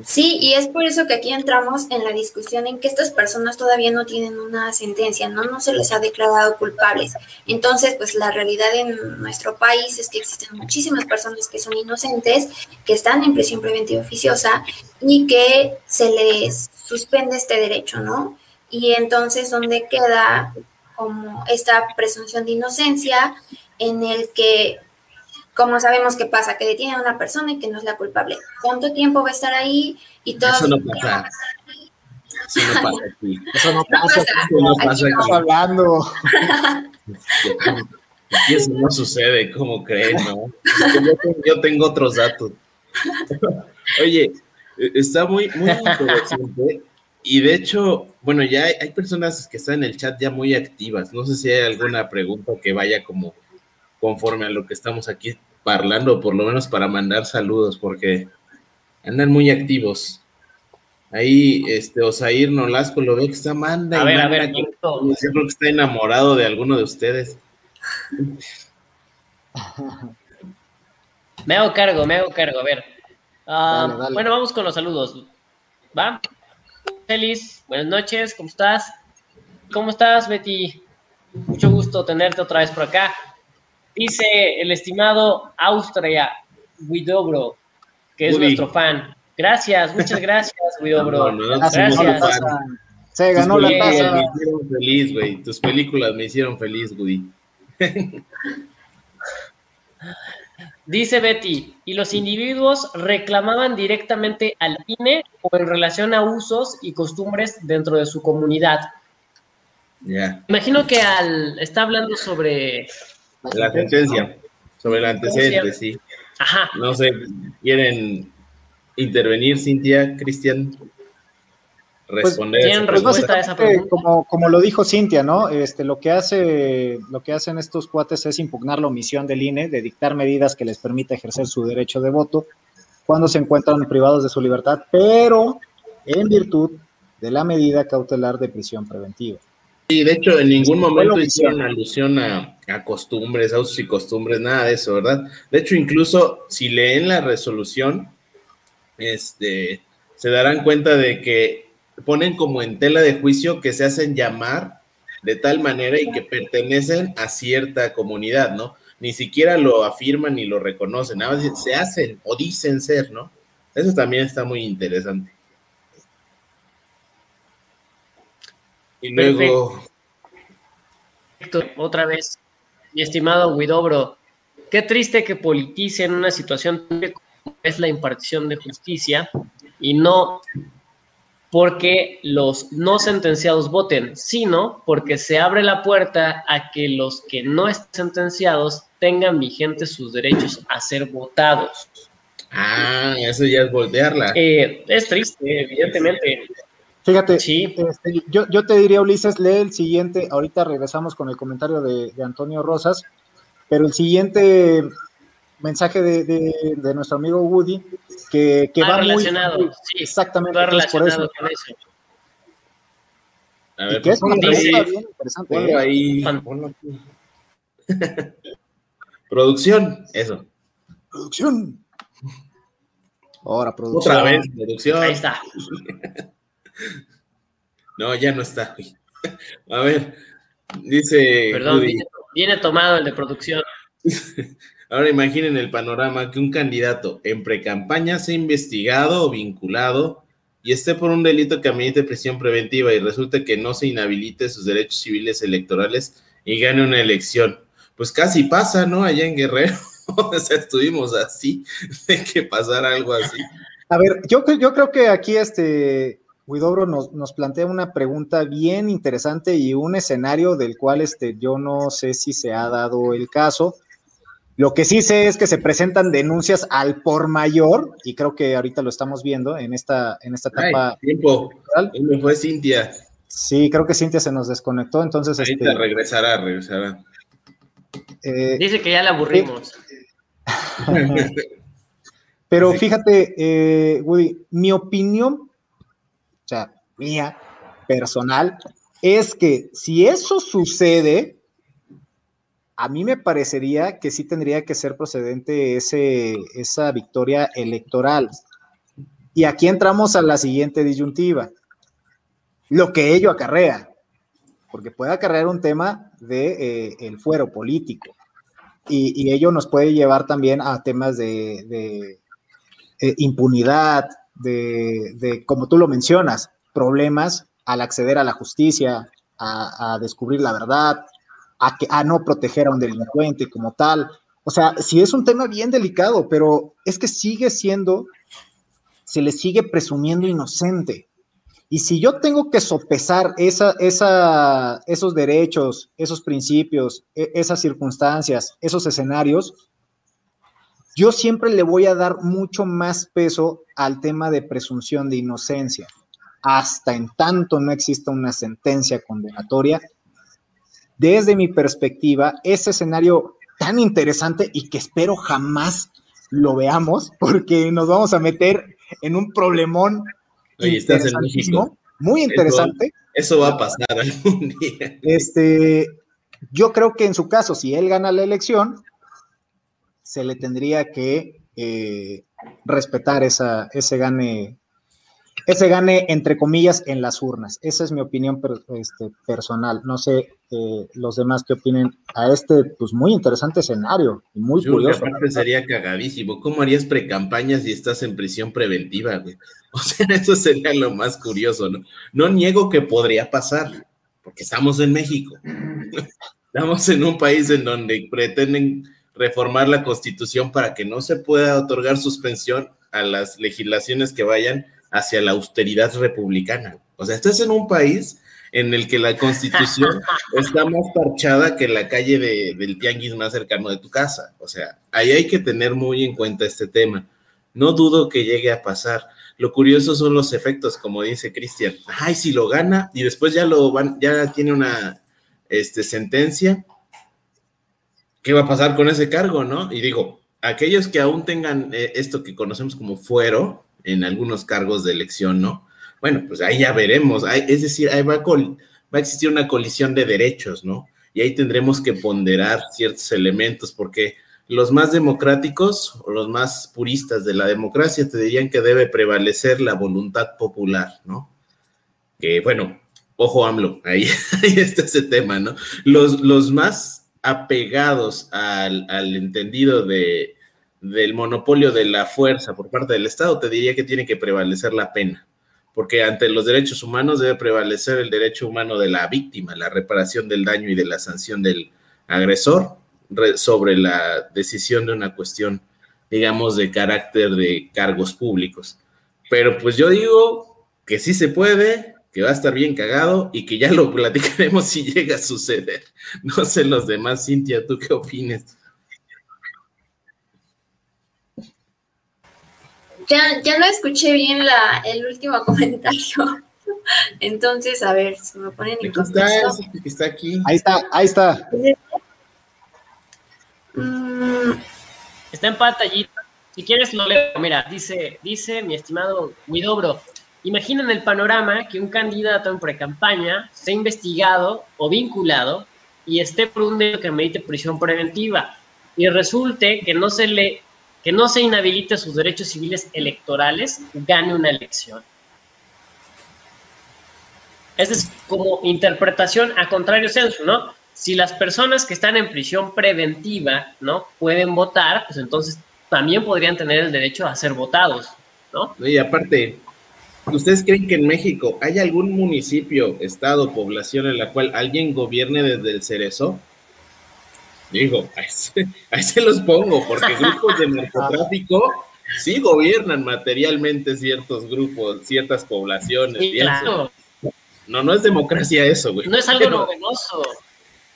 [SPEAKER 3] Sí, y es por eso que aquí entramos en la discusión en que estas personas todavía no tienen una sentencia, no, no se les ha declarado culpables. Entonces, pues la realidad en nuestro país es que existen muchísimas personas que son inocentes, que están en prisión preventiva oficiosa y que se les suspende este derecho, ¿no? Y entonces, ¿dónde queda como esta presunción de inocencia en el que como sabemos qué pasa, que detiene a una persona y que no es la culpable. ¿Cuánto tiempo va a estar ahí? Y todo
[SPEAKER 1] eso no pasa. Eso no pasa aquí.
[SPEAKER 2] Eso no pasa.
[SPEAKER 1] No pasa
[SPEAKER 3] Aquí no.
[SPEAKER 1] aquí.
[SPEAKER 2] hablando.
[SPEAKER 1] Y eso no sucede, como creen, ¿no? Es que Yo, tengo- yo tengo otros datos. Oye, eh, está muy, muy interesante. Y de hecho, bueno, ya hay, hay personas que están en el chat ya muy activas. No sé si hay alguna pregunta que vaya como conforme a lo que estamos aquí parlando, por lo menos para mandar saludos, porque andan muy activos. Ahí, este, Osair Nolasco lo ve que está manda
[SPEAKER 4] A
[SPEAKER 1] y
[SPEAKER 4] ver, a ver,
[SPEAKER 1] yo creo que está enamorado de alguno de ustedes.
[SPEAKER 4] Me hago cargo, me hago cargo. A ver. Ah,
[SPEAKER 2] Dale, dale.
[SPEAKER 4] Bueno, vamos con los saludos. ¿Va? Feliz, buenas noches, ¿cómo estás? ¿Cómo estás, Betty? Mucho gusto tenerte otra vez por acá. Dice el estimado Austria Widobro, que es nuestro fan. Gracias, muchas gracias, Widobro.
[SPEAKER 1] No, no, no,
[SPEAKER 2] Gracias. Se
[SPEAKER 1] Tus
[SPEAKER 2] ganó la taza.
[SPEAKER 1] me hicieron feliz, güey. Tus películas me hicieron feliz, Woody.
[SPEAKER 4] Dice Betty, ¿y los individuos reclamaban directamente al INE o en relación a usos y costumbres dentro de su comunidad?
[SPEAKER 1] Ya.
[SPEAKER 4] Imagino que al está hablando sobre,
[SPEAKER 1] La sentencia sobre el antecedente, sí.
[SPEAKER 4] ajá,
[SPEAKER 1] No sé, ¿quieren intervenir, Cintia, Cristian? Responder.
[SPEAKER 4] ¿quién
[SPEAKER 1] esa
[SPEAKER 2] Pues
[SPEAKER 1] pregunta?
[SPEAKER 4] respuesta a esa
[SPEAKER 2] básicamente,
[SPEAKER 4] pregunta?
[SPEAKER 2] como, como lo dijo Cintia, ¿no? Este, lo que hace, lo que hacen estos cuates es impugnar la omisión del INE de dictar medidas que les permita ejercer su derecho de voto cuando se encuentran privados de su libertad, pero en virtud de la medida cautelar de prisión preventiva.
[SPEAKER 1] Sí, de hecho, en ningún momento hicieron. alusión a, a costumbres, a usos y costumbres, nada de eso, ¿verdad? De hecho, incluso si leen la resolución, este, se darán cuenta de que ponen como en tela de juicio que se hacen llamar de tal manera y que pertenecen a cierta comunidad, ¿no? Ni siquiera lo afirman ni lo reconocen, nada más se hacen o dicen ser, ¿no? Eso también está muy interesante. Y luego,
[SPEAKER 4] Perfecto, otra vez, mi estimado Widobro, qué triste que politicen una situación como es la impartición de justicia y no porque los no sentenciados voten, sino porque se abre la puerta a que los que no estén sentenciados tengan vigentes sus derechos a ser votados.
[SPEAKER 1] ah, eso ya es voltearla.
[SPEAKER 4] Eh, es triste, evidentemente.
[SPEAKER 2] Fíjate,
[SPEAKER 4] Sí,
[SPEAKER 2] este, yo, yo te diría, Ulises, lee el siguiente, ahorita regresamos con el comentario de, de Antonio Rosas, pero el siguiente mensaje de, de- de nuestro amigo Woody, que, que
[SPEAKER 4] va
[SPEAKER 2] va muy...
[SPEAKER 4] relacionado, sí,
[SPEAKER 2] Exactamente,
[SPEAKER 4] va
[SPEAKER 2] entonces, por
[SPEAKER 4] relacionado
[SPEAKER 2] eso.
[SPEAKER 4] con eso.
[SPEAKER 1] A
[SPEAKER 2] Y
[SPEAKER 1] ver,
[SPEAKER 2] que es una
[SPEAKER 1] ponlo ahí,
[SPEAKER 2] pregunta bien interesante.
[SPEAKER 1] ponlo
[SPEAKER 2] ¿eh?
[SPEAKER 1] ahí, ponlo aquí. Producción, eso.
[SPEAKER 2] Producción. Ahora, producción.
[SPEAKER 1] Otra vez, producción.
[SPEAKER 4] Ahí está.
[SPEAKER 1] No, ya no está. A ver, dice
[SPEAKER 4] Perdón, viene, viene tomado el de producción.
[SPEAKER 1] Ahora imaginen el panorama que un candidato en precampaña sea investigado o vinculado y esté por un delito que amerite prisión preventiva y resulta que no se inhabilite sus derechos civiles electorales y gane una elección. Pues casi pasa, ¿no? Allá en Guerrero. o sea, estuvimos así de que pasara algo así.
[SPEAKER 2] A ver, yo, yo creo que aquí este Huidobro nos, nos plantea una pregunta bien interesante y un escenario del cual este, yo no sé si se ha dado el caso. Lo que sí sé es que se presentan denuncias al por mayor, y creo que ahorita lo estamos viendo en esta, en esta
[SPEAKER 1] Ay,
[SPEAKER 2] etapa.
[SPEAKER 1] tiempo.
[SPEAKER 2] electoral.
[SPEAKER 1] Ahí me fue Cintia.
[SPEAKER 2] Sí, creo que Cintia se nos desconectó, entonces,
[SPEAKER 1] Ahorita
[SPEAKER 2] este,
[SPEAKER 1] regresará, regresará.
[SPEAKER 2] eh,
[SPEAKER 4] Dice que ya la aburrimos.
[SPEAKER 2] Pero fíjate, eh, Woody, mi opinión, o sea, mía, personal, es que si eso sucede, a mí me parecería que sí tendría que ser procedente ese, esa victoria electoral. Y aquí entramos a la siguiente disyuntiva, lo que ello acarrea, porque puede acarrear un tema de eh, el fuero político. Y, ello nos puede llevar también a temas de, de, eh, impunidad, de, de, como tú lo mencionas, problemas al acceder a la justicia, a descubrir la verdad, a, que, a no proteger a un delincuente como tal. O sea, sí es un tema bien delicado, pero es que sigue siendo, se le sigue presumiendo inocente. Y si yo tengo que sopesar esa, esa, esos derechos, esos principios, e, esas circunstancias, esos escenarios, yo siempre le voy a dar mucho más peso al tema de presunción de inocencia. Hasta en tanto no exista una sentencia condenatoria, desde mi perspectiva, ese escenario tan interesante y que espero jamás lo veamos, porque nos vamos a meter en un problemón muy interesante.
[SPEAKER 1] Eso, va a pasar algún día.
[SPEAKER 2] Este, yo creo que en su caso, si él gana la elección, se le tendría que eh, respetar esa, ese gane ese gane, entre comillas, en las urnas. Esa es mi opinión este, personal. No sé eh, los demás qué opinen a este, pues, muy interesante escenario y muy curioso.
[SPEAKER 1] Aparte sería cagadísimo. ¿Cómo harías precampañas si estás en prisión preventiva, güey? O sea, eso sería lo más curioso, ¿no? No niego que podría pasar, porque estamos en México. Estamos en un país en donde pretenden reformar la constitución para que no se pueda otorgar suspensión a las legislaciones que vayan hacia la austeridad republicana. O sea, estás en un país en el que la constitución está más parchada que la calle del tianguis más cercano de tu casa. O sea, ahí hay que tener muy en cuenta este tema. No dudo que llegue a pasar. Lo curioso son los efectos, como dice Cristian. Ay, si lo gana y después ya lo van, ya tiene una este, sentencia. ¿Qué va a pasar con ese cargo, no? Y digo, aquellos que aún tengan eh, esto que conocemos como fuero, en algunos cargos de elección, ¿no? Bueno, pues ahí ya veremos. es decir, ahí va a, existir una colisión de derechos, ¿no? Y ahí tendremos que ponderar ciertos elementos, porque los más democráticos o los más puristas de la democracia te dirían que debe prevalecer la voluntad popular, ¿no? Que bueno, ojo AMLO, ahí, está ese tema, ¿no? Los, los más apegados al entendido de, del monopolio de la fuerza por parte del Estado, te diría que tiene que prevalecer la pena, porque ante los derechos humanos debe prevalecer el derecho humano de la víctima, la reparación del daño y de la sanción del agresor sobre la decisión de una cuestión, digamos, de carácter de cargos públicos. Pero pues yo digo que sí se puede, que va a estar bien cagado y que ya lo platicaremos si llega a suceder. No sé los demás, Cintia, ¿tú qué opinas?
[SPEAKER 3] Ya, ya no escuché bien la, el último comentario. Entonces, a ver, se me ponen en
[SPEAKER 1] contexto. Está, está aquí.
[SPEAKER 2] Ahí está, ahí está.
[SPEAKER 4] Mm. Está en pantallita. Si quieres lo leo. Mira, dice, dice mi estimado Guidobro, imaginen el panorama que un candidato en precampaña sea investigado o vinculado y esté por un delito que medite prisión preventiva y resulte que no se le que no se inhabilite sus derechos civiles electorales, gane una elección. Esa es como interpretación a contrario censo, ¿no? Si las personas que están en prisión preventiva, ¿no? Pueden votar, pues entonces también podrían tener el derecho a ser votados, ¿no?
[SPEAKER 1] Y aparte, ¿ustedes creen que en México hay algún municipio, estado, población en la cual alguien gobierne desde el cerezo? Digo, ahí se, los pongo, porque grupos de narcotráfico sí gobiernan materialmente ciertos grupos, ciertas poblaciones. claro. No, no es democracia eso, güey.
[SPEAKER 4] No es algo novedoso.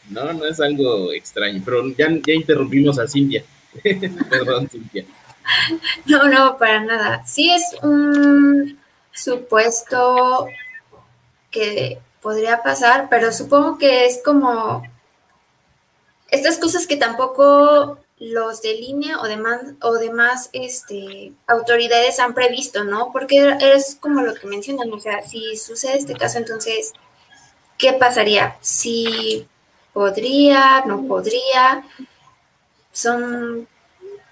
[SPEAKER 1] No, no es algo extraño, pero ya, ya interrumpimos a Cintia. Perdón, Cintia.
[SPEAKER 3] No, no, para nada. Sí es un supuesto que podría pasar, pero supongo que es como estas cosas que tampoco los de línea o demás, o demás este, autoridades han previsto, ¿no? Porque es como lo que mencionan, o sea, si sucede este caso, entonces, ¿qué pasaría? Si podría, no podría, son,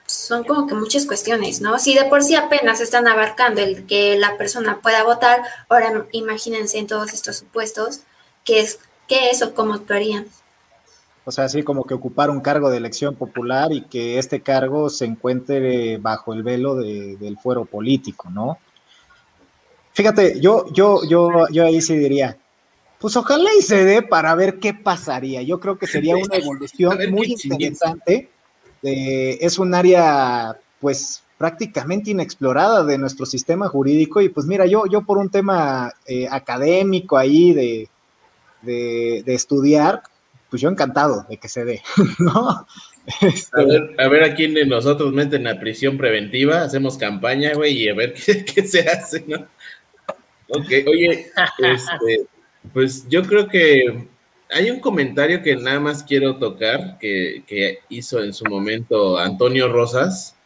[SPEAKER 3] son como que muchas cuestiones, ¿no? Si de por sí apenas están abarcando el que la persona pueda votar, ahora imagínense en todos estos supuestos, ¿qué es, qué es o cómo actuarían?
[SPEAKER 2] O sea, así como que ocupar un cargo de elección popular y que este cargo se encuentre bajo el velo del fuero político, ¿no? Fíjate, yo, yo, yo, yo ahí sí diría, pues ojalá y se dé para ver qué pasaría. Yo creo que sería una evolución muy interesante. es un área, pues, prácticamente inexplorada de nuestro sistema jurídico. Y pues mira, yo, yo por un tema eh, académico ahí de, de, estudiar, pues yo encantado de que se dé, ¿no?
[SPEAKER 1] A, ver, a ver a quién de nosotros meten a prisión preventiva, hacemos campaña, güey, y a ver qué, qué se hace, ¿no? Ok, oye, este, pues yo creo que hay un comentario que nada más quiero tocar que, que, hizo en su momento Antonio Rosas,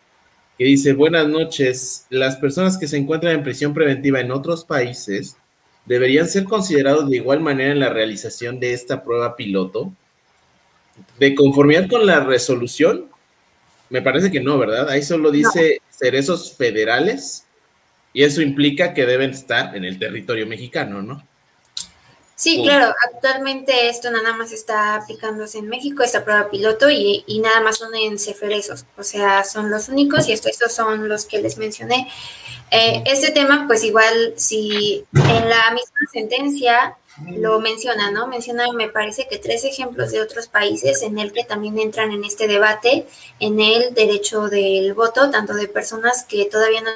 [SPEAKER 1] que dice, buenas noches, las personas que se encuentran en prisión preventiva en otros países deberían ser considerados de igual manera en la realización de esta prueba piloto. De conformidad con la resolución, me parece que no, ¿verdad? Ahí solo dice cerezos federales y eso implica que deben estar en el territorio mexicano, ¿no?
[SPEAKER 3] Sí, claro, actualmente esto nada más está aplicándose en México, esta prueba piloto, y, nada más son en ceferesos, o sea, son los únicos y estos son los que les mencioné. Eh, este tema, pues igual, si en la misma sentencia lo menciona, ¿no? Menciona, me parece que tres ejemplos de otros países en el que también entran en este debate, en el derecho del voto, tanto de personas que todavía no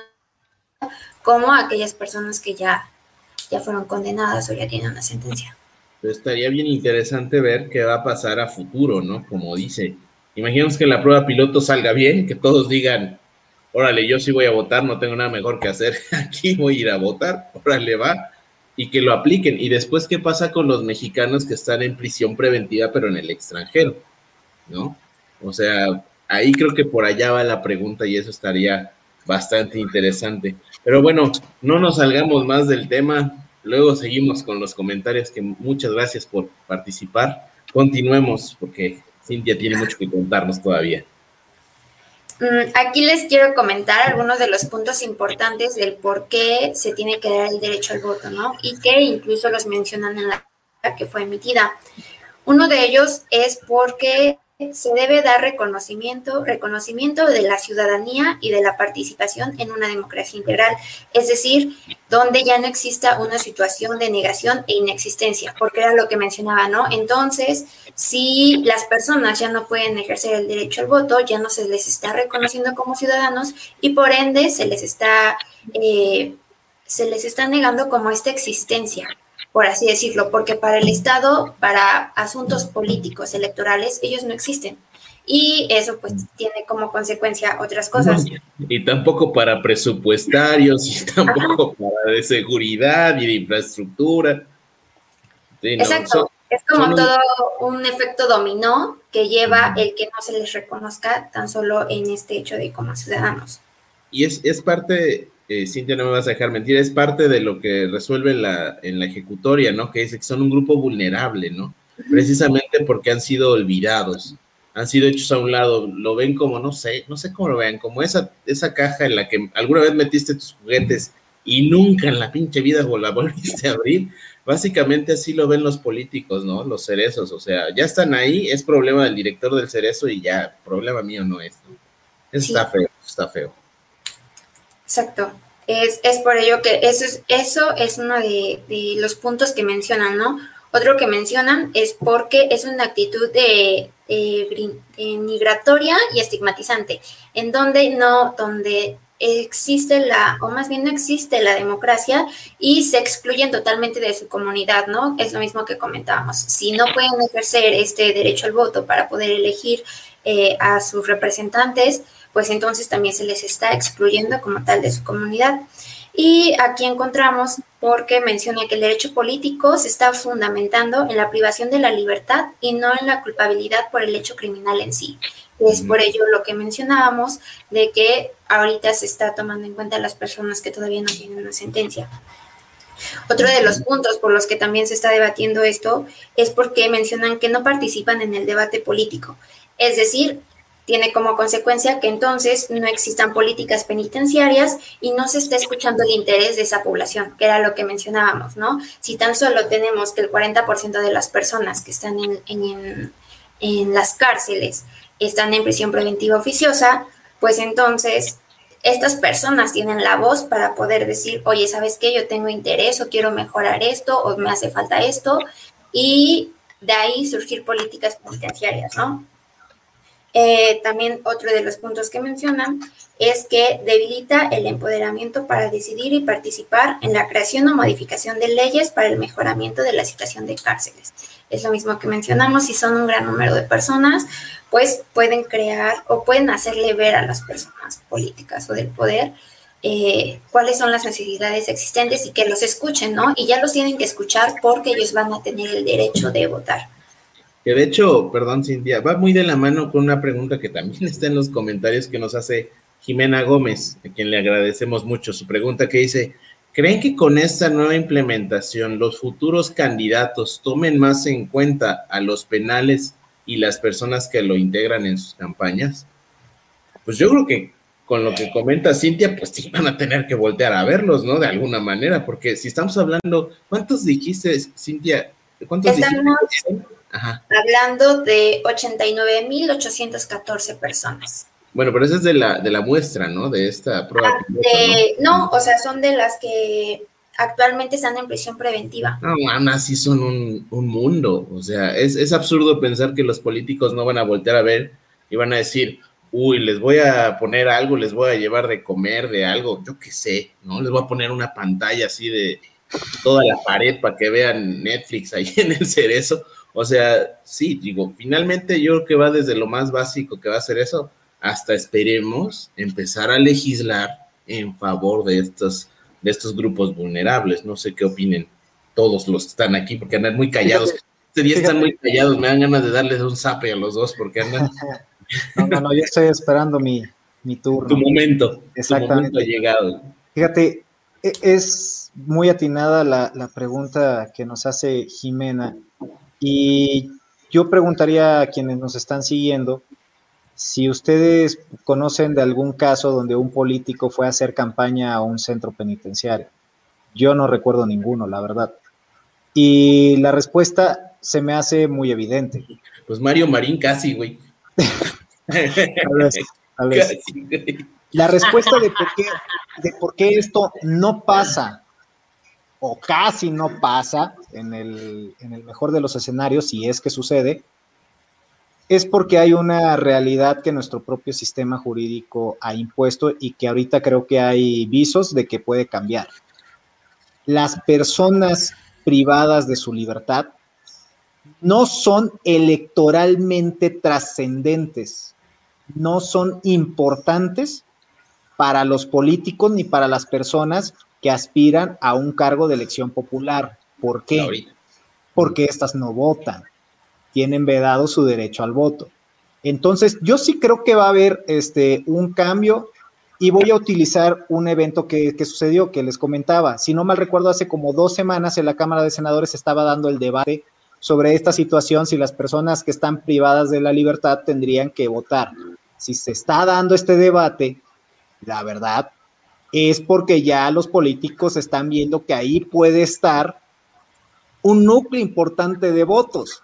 [SPEAKER 3] como aquellas personas que ya ya fueron condenadas o ya tienen una sentencia.
[SPEAKER 1] estaría bien interesante ver qué va a pasar a futuro, ¿no? Como dice, imaginemos que la prueba piloto salga bien, que todos digan, órale, yo sí voy a votar, no tengo nada mejor que hacer, aquí voy a ir a votar, órale, va, y que lo apliquen. Y después, ¿qué pasa con los mexicanos que están en prisión preventiva, pero en el extranjero? ¿No? O sea, ahí creo que por allá va la pregunta y eso estaría bastante interesante. Pero bueno, no nos salgamos más del tema. Luego seguimos con los comentarios, que muchas gracias por participar. Continuemos porque Cintia tiene mucho que contarnos todavía.
[SPEAKER 3] Mm, aquí les quiero comentar algunos de los puntos importantes del por qué se tiene que dar el derecho al voto, ¿no? Y que incluso los mencionan en la que fue emitida. Uno de ellos es porque se debe dar reconocimiento, reconocimiento de la ciudadanía y de la participación en una democracia integral, es decir, donde ya no exista una situación de negación e inexistencia, porque era lo que mencionaba, ¿no? Entonces, si las personas ya no pueden ejercer el derecho al voto, ya no se les está reconociendo como ciudadanos y por ende se les está, eh, se les está negando como esta existencia por así decirlo, porque para el Estado, para asuntos políticos, electorales, ellos no existen. Y eso pues tiene como consecuencia otras cosas.
[SPEAKER 1] Y tampoco para presupuestarios, y tampoco para de seguridad y de infraestructura.
[SPEAKER 3] Exacto. es como todo un efecto dominó que lleva el que no se les reconozca tan solo en este hecho de como ciudadanos.
[SPEAKER 1] Y es, es parte eh, Cintia, no me vas a dejar mentir, es parte de lo que resuelve la, en la ejecutoria, ¿no? Que dice que son un grupo vulnerable, ¿no? Precisamente porque han sido olvidados, han sido hechos a un lado, lo ven como, no sé, no sé cómo lo vean, como esa, esa caja en la que alguna vez metiste tus juguetes y nunca en la pinche vida la volviste a abrir. Básicamente así lo ven los políticos, ¿no? Los cerezos, o sea, ya están ahí, es problema del director del cerezo y ya, problema mío no es. Eso está feo, está feo.
[SPEAKER 3] Exacto. Es, es, por ello que eso es, eso es uno de, los puntos que mencionan, ¿no? Otro que mencionan es porque es una actitud de, migratoria y estigmatizante, en donde no, donde existe la, o más bien no existe la democracia y se excluyen totalmente de su comunidad, ¿no? Es lo mismo que comentábamos. Si no pueden ejercer este derecho al voto para poder elegir eh, a sus representantes, pues entonces también se les está excluyendo como tal de su comunidad. Y aquí encontramos porque menciona que el derecho político se está fundamentando en la privación de la libertad y no en la culpabilidad por el hecho criminal en sí. Es por ello lo que mencionábamos de que ahorita se está tomando en cuenta a las personas que todavía no tienen una sentencia. Otro de los puntos por los que también se está debatiendo esto es porque mencionan que no participan en el debate político. Es decir, tiene como consecuencia que entonces no existan políticas penitenciarias y no se esté escuchando el interés de esa población, que era lo que mencionábamos, ¿no? Si tan solo tenemos que el 40% de las personas que están en, en las cárceles están en prisión preventiva oficiosa, pues entonces estas personas tienen la voz para poder decir, oye, ¿sabes qué? Yo tengo interés o quiero mejorar esto o me hace falta esto y de ahí surgir políticas penitenciarias, ¿no? Eh, también otro de los puntos que mencionan es que debilita el empoderamiento para decidir y participar en la creación o modificación de leyes para el mejoramiento de la situación de cárceles. Es lo mismo que mencionamos, si son un gran número de personas, pues pueden crear o pueden hacerle ver a las personas políticas o del poder eh, cuáles son las necesidades existentes y que los escuchen, ¿no? Y ya los tienen que escuchar porque ellos van a tener el derecho de votar.
[SPEAKER 1] Que de hecho, perdón Cintia, va muy de la mano con una pregunta que también está en los comentarios que nos hace Jimena Gómez, a quien le agradecemos mucho su pregunta que dice, ¿creen que con esta nueva implementación los futuros candidatos tomen más en cuenta a los penales y las personas que lo integran en sus campañas? Pues yo creo que con lo que comenta Cintia, pues sí van a tener que voltear a verlos, ¿no? De alguna manera, porque si estamos hablando, ¿cuántos dijiste, Cintia? ¿Cuántos
[SPEAKER 3] Estamos hablando de 89.814 personas.
[SPEAKER 1] Bueno, pero esa es de la, de la muestra, ¿no? De esta prueba. Ah,
[SPEAKER 3] ¿no? o sea, son de las que actualmente están en prisión preventiva.
[SPEAKER 1] No, aún así son un, un mundo. O sea, es, es, absurdo pensar que los políticos no van a voltear a ver y van a decir, uy, les voy a poner algo, les voy a llevar de comer, de algo, yo qué sé, ¿no? Les voy a poner una pantalla así de toda la pared para que vean Netflix ahí en el cerezo. O sea, sí, digo, finalmente yo creo que va desde lo más básico que va a ser eso, hasta esperemos empezar a legislar en favor de estos, de estos grupos vulnerables. No sé qué opinen todos los que están aquí, porque andan muy callados. Este día están muy callados, me dan ganas de darles un zape a los dos, porque andan...
[SPEAKER 2] No, no, no, yo estoy esperando mi, turno.
[SPEAKER 1] Tu momento. Exactamente. Tu momento ha llegado.
[SPEAKER 2] Fíjate, e, es muy atinada la, la pregunta que nos hace Jimena y yo preguntaría a quienes nos están siguiendo si ustedes conocen de algún caso donde un político fue a hacer campaña a un centro penitenciario. Yo no recuerdo ninguno, la verdad. Y la respuesta se me hace muy evidente.
[SPEAKER 1] Pues Mario Marín casi, güey.
[SPEAKER 2] La respuesta de por, qué, de por qué esto no pasa o casi no pasa en el, mejor de los escenarios, si es que sucede, es porque hay una realidad que nuestro propio sistema jurídico ha impuesto y que ahorita creo que hay visos de que puede cambiar. Las personas privadas de su libertad no son electoralmente trascendentes, no son importantes para los políticos ni para las personas que aspiran a un cargo de elección popular. ¿Por qué? Porque estas no votan, tienen vedado su derecho al voto. Entonces, yo sí creo que va a haber este, un cambio y voy a utilizar un evento que, que, sucedió, que les comentaba. Si no mal recuerdo, hace como dos semanas en la Cámara de Senadores estaba dando el debate sobre esta situación, si las personas que están privadas de la libertad tendrían que votar. Si se está dando este debate, la verdad, es porque ya los políticos están viendo que ahí puede estar un núcleo importante de votos.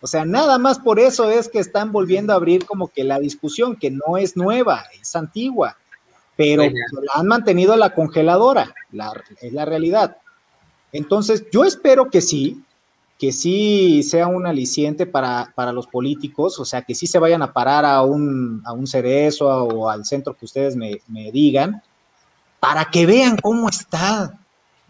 [SPEAKER 2] O sea, nada más por eso es que están volviendo a abrir como que la discusión, que no es nueva, es antigua, pero la han mantenido la congeladora, es la realidad. Entonces, yo espero que sí, que sí sea un aliciente para, para, los políticos, o sea, que sí se vayan a parar a un, a un cerezo o al centro que ustedes me, me digan, para que vean cómo está,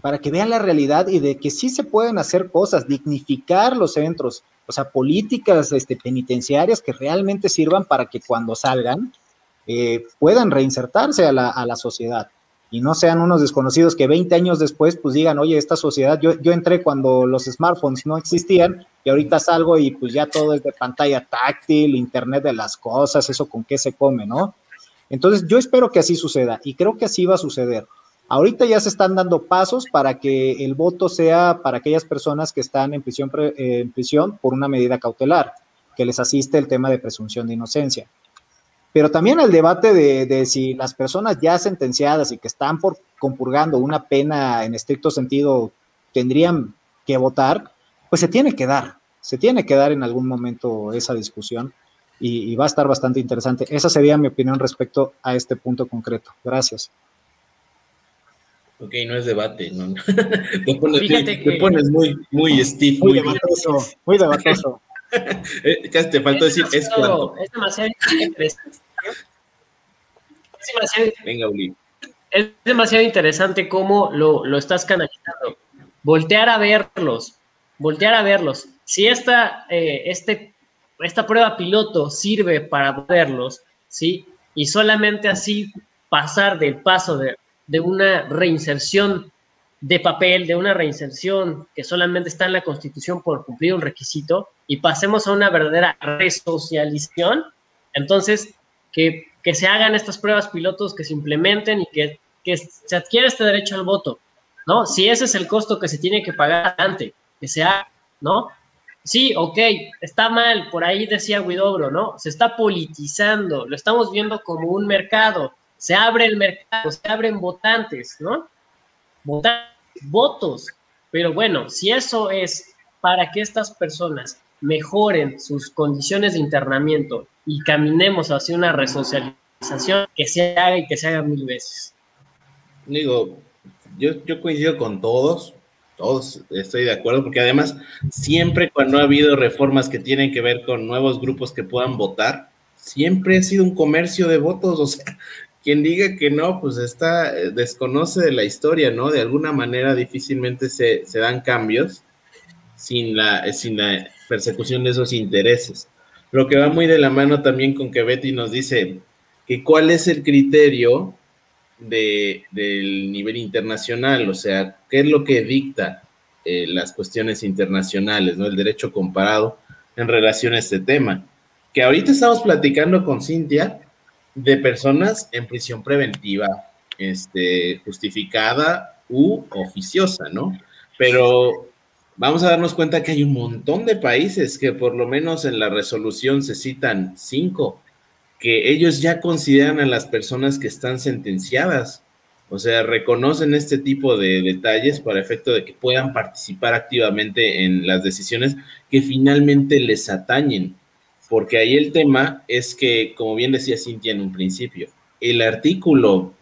[SPEAKER 2] para que vean la realidad y de que sí se pueden hacer cosas, dignificar los centros, o sea, políticas este, penitenciarias que realmente sirvan para que cuando salgan eh, puedan reinsertarse a la, a la, sociedad y no sean unos desconocidos que 20 años después pues digan, oye, esta sociedad, yo, yo entré cuando los smartphones no existían y ahorita salgo y pues ya todo es de pantalla táctil, internet de las cosas, eso con qué se come, ¿no? Entonces, yo espero que así suceda y creo que así va a suceder. Ahorita ya se están dando pasos para que el voto sea para aquellas personas que están en prisión, eh, por una medida cautelar, que les asiste el tema de presunción de inocencia. Pero también el debate de, de, si las personas ya sentenciadas y que están por compurgando una pena en estricto sentido tendrían que votar, pues se tiene que dar, se tiene que dar en algún momento esa discusión y, va a estar bastante interesante. Esa sería mi opinión respecto a este punto concreto. Gracias.
[SPEAKER 1] Ok, no es debate, no. te, pones, muy, muy Steve.
[SPEAKER 2] Muy, debatoso, muy debatoso.
[SPEAKER 1] Eh, casi te faltó decir, es cuánto.
[SPEAKER 4] Es demasiado interesante. Es demasiado,
[SPEAKER 1] Venga, Uli.
[SPEAKER 4] es demasiado interesante cómo lo, lo estás canalizando. Voltear a verlos, voltear a verlos. Si esta, eh, este, esta prueba piloto sirve para verlos, ¿sí? Y solamente así pasar del paso de, de una reinserción de papel, de una reinserción que solamente está en la Constitución por cumplir un requisito, y pasemos a una verdadera resocialización, entonces que, que se hagan estas pruebas pilotos, que se implementen y que, que se adquiera este derecho al voto, ¿no? Si ese es el costo que se tiene que pagar adelante, que se haga, ¿no? Sí, ok, está mal, por ahí decía Guidobro, ¿no? Se está politizando, lo estamos viendo como un mercado, se abre el mercado, se abren votantes, ¿no? Votantes, votos. Pero bueno, si eso es para que estas personas mejoren sus condiciones de internamiento y caminemos hacia una resocialización, que se haga y que se haga mil veces.
[SPEAKER 1] Digo, yo, yo coincido con todos, todos estoy de acuerdo, porque además siempre cuando ha habido reformas que tienen que ver con nuevos grupos que puedan votar, siempre ha sido un comercio de votos, o sea, quien diga que no, pues está, desconoce de la historia, ¿no? De alguna manera difícilmente se, se dan cambios sin la, sin la persecución de esos intereses. Lo que va muy de la mano también con que Betty nos dice que cuál es el criterio de, del nivel internacional, o sea, qué es lo que dicta eh, las cuestiones internacionales, ¿no? El derecho comparado en relación a este tema. Que ahorita estamos platicando con Cintia de personas en prisión preventiva, este, justificada u oficiosa, ¿no? Pero vamos a darnos cuenta que hay un montón de países que por lo menos en la resolución se citan cinco, que ellos ya consideran a las personas que están sentenciadas. O sea, reconocen este tipo de detalles para efecto de que puedan participar activamente en las decisiones que finalmente les atañen. Porque ahí el tema es que, como bien decía Cintia en un principio, el artículo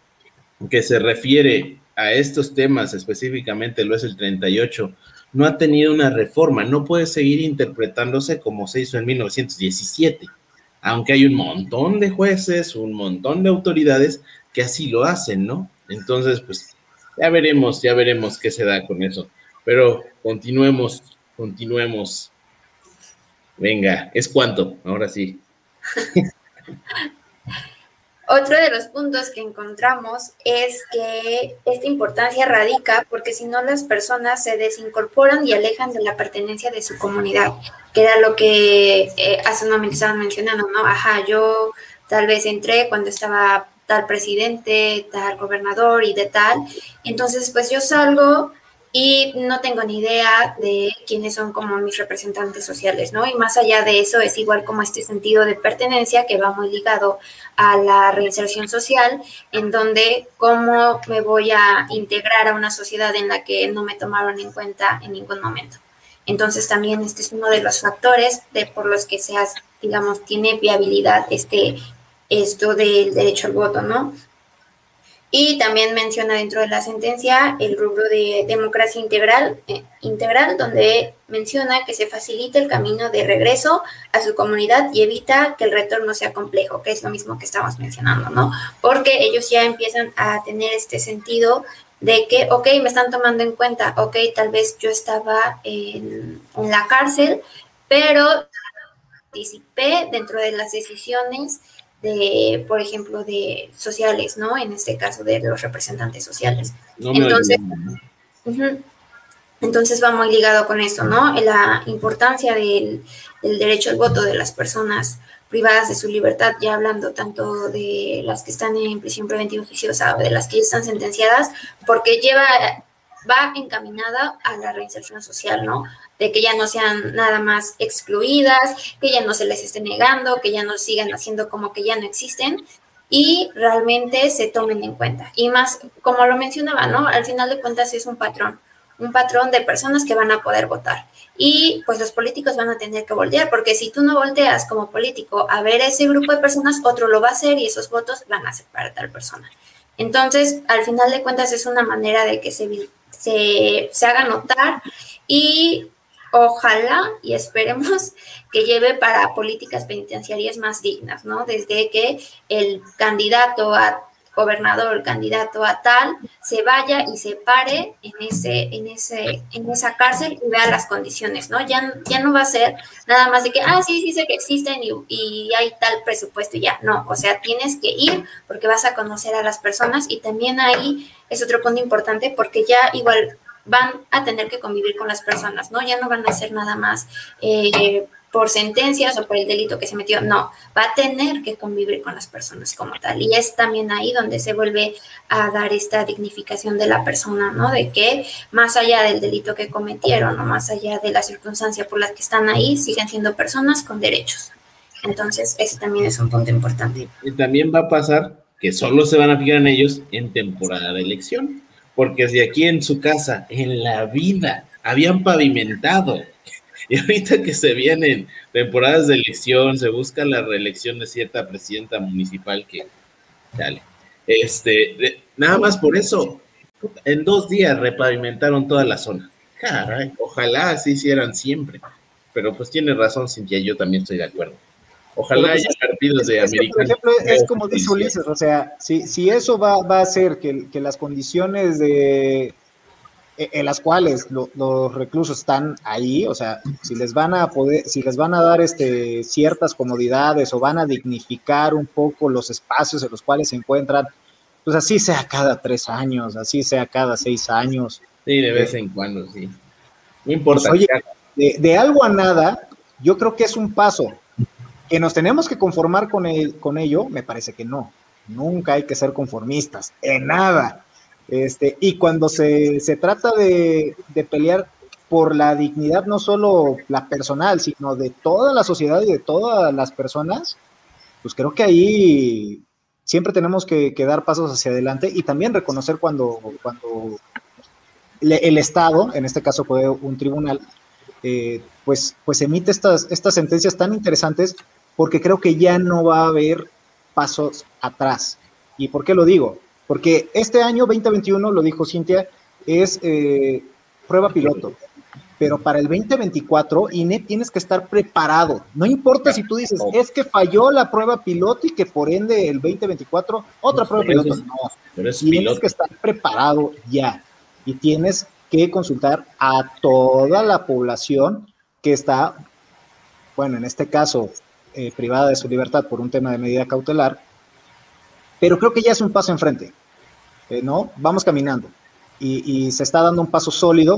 [SPEAKER 1] que se refiere a estos temas, específicamente lo es el 38, no ha tenido una reforma, no puede seguir interpretándose como se hizo en 1917, aunque hay un montón de jueces, un montón de autoridades que así lo hacen, ¿no? Entonces, pues ya veremos, ya veremos qué se da con eso. Pero continuemos, continuemos. Venga, ¿es cuánto? Ahora sí.
[SPEAKER 3] Otro de los puntos que encontramos es que esta importancia radica porque si no las personas se desincorporan y alejan de la pertenencia de su comunidad, que era lo que eh, hace un momento estaban mencionando, ¿no? Ajá, yo tal vez entré cuando estaba tal presidente, tal gobernador y de tal, entonces pues yo salgo y no tengo ni idea de quiénes son como mis representantes sociales, ¿no? Y más allá de eso es igual como este sentido de pertenencia que va muy ligado a la reinserción social, en donde cómo me voy a integrar a una sociedad en la que no me tomaron en cuenta en ningún momento. Entonces también este es uno de los factores de por los que seas, digamos, tiene viabilidad este esto del derecho al voto, ¿no? Y también menciona dentro de la sentencia el rubro de democracia integral, eh, integral, donde menciona que se facilita el camino de regreso a su comunidad y evita que el retorno sea complejo, que es lo mismo que estamos mencionando, ¿no? Porque ellos ya empiezan a tener este sentido de que, ok, me están tomando en cuenta, ok, tal vez yo estaba en, en la cárcel, pero participé dentro de las decisiones de, por ejemplo, de sociales, ¿no? En este caso de los representantes sociales.
[SPEAKER 1] No
[SPEAKER 3] entonces, entonces va muy ligado con esto, ¿no? La importancia del, del derecho al voto de las personas privadas de su libertad, ya hablando tanto de las que están en prisión preventiva oficiosa o de las que ya están sentenciadas, porque lleva, va encaminada a la reinserción social, ¿no? De que ya no sean nada más excluidas, que ya no se les esté negando, que ya no sigan haciendo como que ya no existen y realmente se tomen en cuenta. Y más, como lo mencionaba, ¿no? Al final de cuentas es un patrón, un patrón de personas que van a poder votar. Y pues los políticos van a tener que voltear, porque si tú no volteas como político a ver ese grupo de personas, otro lo va a hacer y esos votos van a ser para tal persona. Entonces, al final de cuentas es una manera de que se, se, se haga notar y ojalá y esperemos que lleve para políticas penitenciarias más dignas, ¿no? Desde que el candidato a gobernador, el candidato a tal, se vaya y se pare en ese, en ese, en esa cárcel y vea las condiciones, ¿no? Ya, ya no va a ser nada más de que, ah, sí, sí sé que existen y, y hay tal presupuesto y ya. No, o sea, tienes que ir porque vas a conocer a las personas y también ahí es otro punto importante porque ya igual van a tener que convivir con las personas, ¿no? Ya no van a hacer nada más eh, por sentencias o por el delito que se metió, no, va a tener que convivir con las personas como tal. Y es también ahí donde se vuelve a dar esta dignificación de la persona, ¿no? De que más allá del delito que cometieron o más allá de la circunstancia por la que están ahí, siguen siendo personas con derechos. Entonces, ese también es un punto importante.
[SPEAKER 1] Y también va a pasar que solo se van a fijar en ellos en temporada de elección, porque si aquí en su casa, en la vida, habían pavimentado y ahorita que se vienen temporadas de elección, se busca la reelección de cierta presidenta municipal que, dale, este, nada más por eso, en dos días repavimentaron toda la zona. Caray, ojalá así hicieran siempre. Pero pues tiene razón, Cintia, yo también estoy de acuerdo. Ojalá haya partidos de América.
[SPEAKER 2] Por ejemplo, es como dice Ulises, o sea, si, si eso va, va a hacer que, que las condiciones de, e, en las cuales los reclusos están ahí, o sea, si les van a poder, si les van a dar este, ciertas comodidades o van a dignificar un poco los espacios en los cuales se encuentran, pues así sea cada tres años, así sea cada seis años.
[SPEAKER 1] Sí, de vez en cuando, sí. No importa.
[SPEAKER 2] Pues, oye, de, algo a nada, yo creo que es un paso. Que nos tenemos que conformar con, con ello, me parece que no. Nunca hay que ser conformistas, en nada este, y cuando se, trata de, pelear por la dignidad, no solo la personal, sino de toda la sociedad y de todas las personas, pues creo que ahí siempre tenemos que, dar pasos hacia adelante y también reconocer cuando, cuando el Estado, en este caso fue un tribunal, eh, pues, pues emite estas, estas sentencias tan interesantes porque creo que ya no va a haber pasos atrás. ¿Y por qué lo digo? Porque este año 2021, lo dijo Cintia, es eh, prueba piloto. Pero para el 2024, INE tienes que estar preparado. No importa si tú dices, es que falló la prueba piloto y que por ende el 2024, otra prueba piloto. No, tienes que estar preparado ya. Y tienes que consultar a toda la población que está, bueno, en este caso, eh, privada de su libertad por un tema de medida cautelar, pero creo que ya es un paso enfrente, eh, ¿no? Vamos caminando y, se está dando un paso sólido.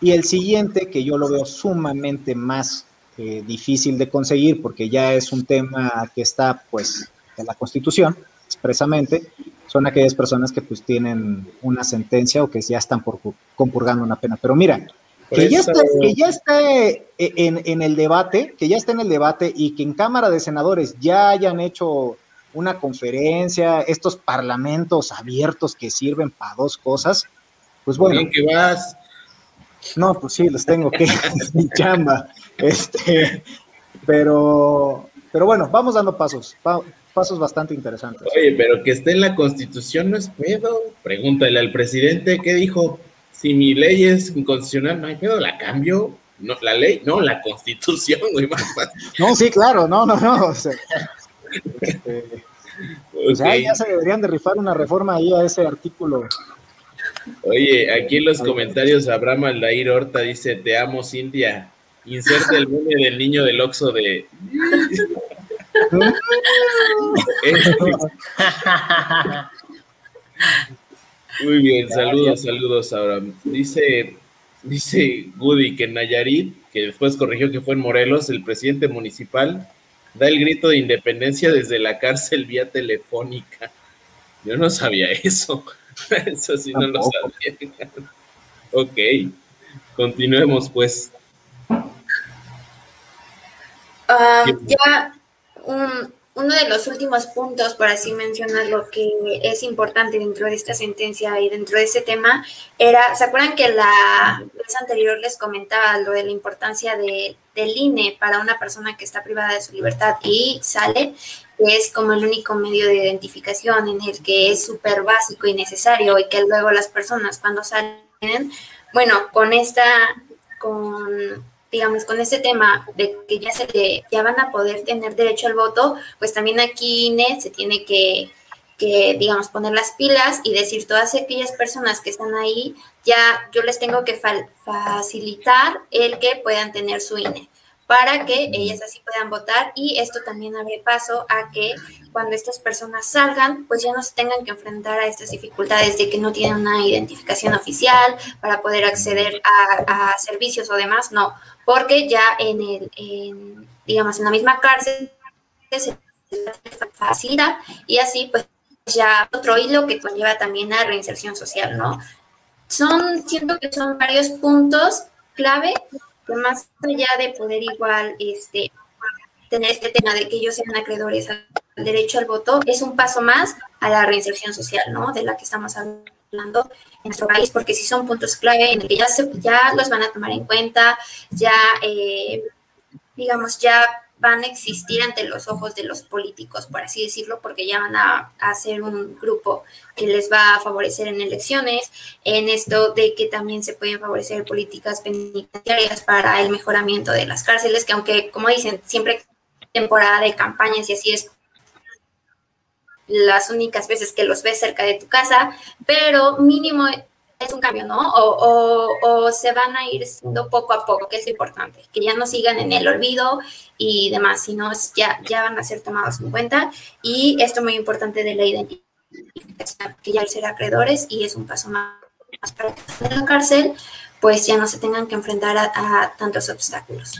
[SPEAKER 2] Y el siguiente, que yo lo veo sumamente más eh, difícil de conseguir, porque ya es un tema que está, pues, en la Constitución, expresamente, son aquellas personas que, pues, tienen una sentencia o que ya están por, compurgando una pena. Pero mira, que ya, está, que ya esté en, en, el debate, que ya está en el debate y que en Cámara de Senadores ya hayan hecho una conferencia, estos parlamentos abiertos que sirven para dos cosas, pues bueno.
[SPEAKER 1] Bien que vas.
[SPEAKER 2] No, pues sí, los tengo que, mi chamba. Este, pero, pero bueno, vamos dando pasos, pasos bastante interesantes.
[SPEAKER 1] Oye, pero que esté en la constitución no es pedo. Pregúntale al presidente qué dijo. Si mi ley es inconstitucional, no hay pedo, la cambio. No, la ley, no, la constitución, güey.
[SPEAKER 2] No, sí, claro, no, no, no. Este, ya se deberían de rifar una reforma ahí a ese artículo.
[SPEAKER 1] Oye, aquí en los comentarios Abraham Aldair Horta dice, te amo Cintia. Inserte el meme del niño del Oxo de... Muy bien, saludos, saludos Abraham. Dice, dice Goody que en Nayarit, que después corrigió que fue en Morelos, el presidente municipal da el grito de independencia desde la cárcel vía telefónica. Yo no sabía eso. Eso sí no lo sabía. ok, continuemos pues.
[SPEAKER 3] Ah, ya un, uno de los últimos puntos, por así mencionarlo, que es importante dentro de esta sentencia y dentro de ese tema, era, ¿se acuerdan que la vez anterior les comentaba lo de la importancia de, del INE para una persona que está privada de su libertad y sale? es como el único medio de identificación en el que es súper básico y necesario y que luego las personas cuando salen, bueno, con esta con digamos, con ese tema de que ya se ya van a poder tener derecho al voto, pues también aquí INE se tiene que, que, digamos, poner las pilas y decir todas aquellas personas que están ahí, ya yo les tengo que facilitar el que puedan tener su INE para que ellas así puedan votar. Y esto también abre paso a que cuando estas personas salgan, pues ya no se tengan que enfrentar a estas dificultades de que no tienen una identificación oficial para poder acceder a, servicios o demás, no, porque ya en el, digamos, en la misma cárcel se facilita y así pues ya otro hilo que conlleva también a reinserción social, ¿no? Son, siento que son varios puntos clave más allá de poder igual este, tener este tema de que ellos sean acreedores al derecho al voto, es un paso más a la reinserción social, ¿no? De la que estamos hablando en nuestro país, porque si son puntos clave en el que ya, ya los van a tomar en cuenta, ya, eh, digamos, ya van a existir ante los ojos de los políticos, por así decirlo, porque ya van a, hacer un grupo que les va a favorecer en elecciones, en esto de que también se pueden favorecer políticas penitenciarias para el mejoramiento de las cárceles, que aunque, como dicen, siempre temporada de campañas y así es las únicas veces que los ves cerca de tu casa, pero mínimo es un cambio, ¿no? O, se van a ir siendo poco a poco, que es importante, que ya no sigan en el olvido y demás, sino ya, ya van a ser tomados en cuenta. Y esto muy importante de la identificación, que ya al ser acreedores y es un paso más, para que en la cárcel, pues ya no se tengan que enfrentar a, tantos obstáculos.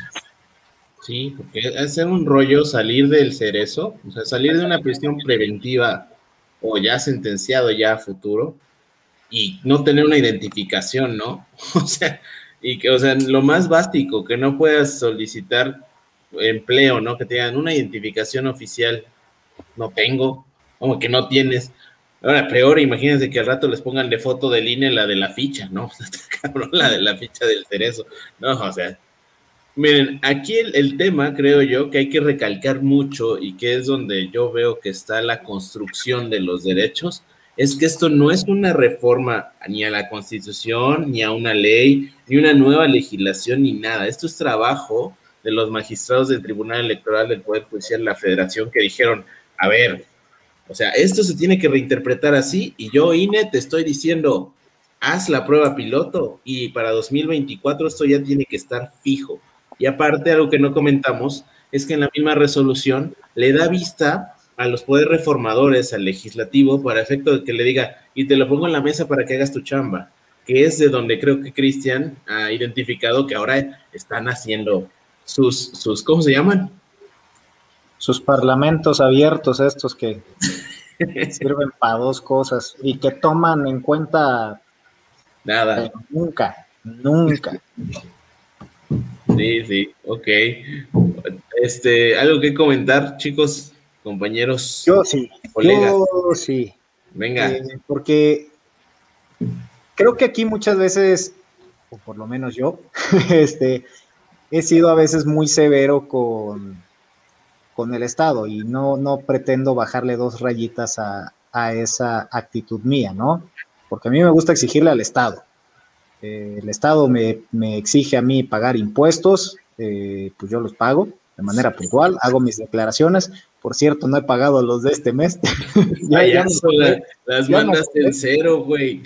[SPEAKER 1] Sí, porque es un rollo salir del cerezo, o sea, salir de una prisión preventiva o ya sentenciado ya a futuro, y no tener una identificación, ¿no? O sea, y que, o sea, lo más básico, que no puedas solicitar empleo, ¿no? Que tengan una identificación oficial. No tengo, como que no tienes. Ahora, peor, imagínense que al rato les pongan de foto del INE la de la ficha, ¿no? Cabrón, la de la ficha del cerezo. No, o sea, miren, aquí el, tema, creo yo, que hay que recalcar mucho y que es donde yo veo que está la construcción de los derechos, es que esto no es una reforma ni a la constitución, ni a una ley, ni una nueva legislación, ni nada. Esto es trabajo de los magistrados del Tribunal Electoral del Poder Judicial de la Federación que dijeron, a ver, o sea, esto se tiene que reinterpretar así y yo, INE, te estoy diciendo, haz la prueba piloto y para 2024 esto ya tiene que estar fijo. Y aparte, algo que no comentamos es que en la misma resolución le da vista a los poderes reformadores, al legislativo, para efecto de que le diga, y te lo pongo en la mesa para que hagas tu chamba, que es de donde creo que Cristian ha identificado que ahora están haciendo sus, sus, ¿cómo se llaman?
[SPEAKER 2] Sus parlamentos abiertos estos que sirven para dos cosas y que toman en cuenta
[SPEAKER 1] nada.
[SPEAKER 2] Nunca, nunca.
[SPEAKER 1] Sí, sí, ok. Este, algo que comentar, chicos compañeros?
[SPEAKER 2] Yo sí, yo sí.
[SPEAKER 1] Venga. Eh,
[SPEAKER 2] porque creo que aquí muchas veces, o por lo menos yo, este, he sido a veces muy severo con, con el Estado y no, no pretendo bajarle dos rayitas a, esa actitud mía, ¿no? Porque a mí me gusta exigirle al Estado. Eh, el Estado me, exige a mí pagar impuestos, eh, pues yo los pago de manera puntual, hago mis declaraciones, por cierto, no he pagado los de este mes.
[SPEAKER 1] ya, ya las mandas en cero, güey.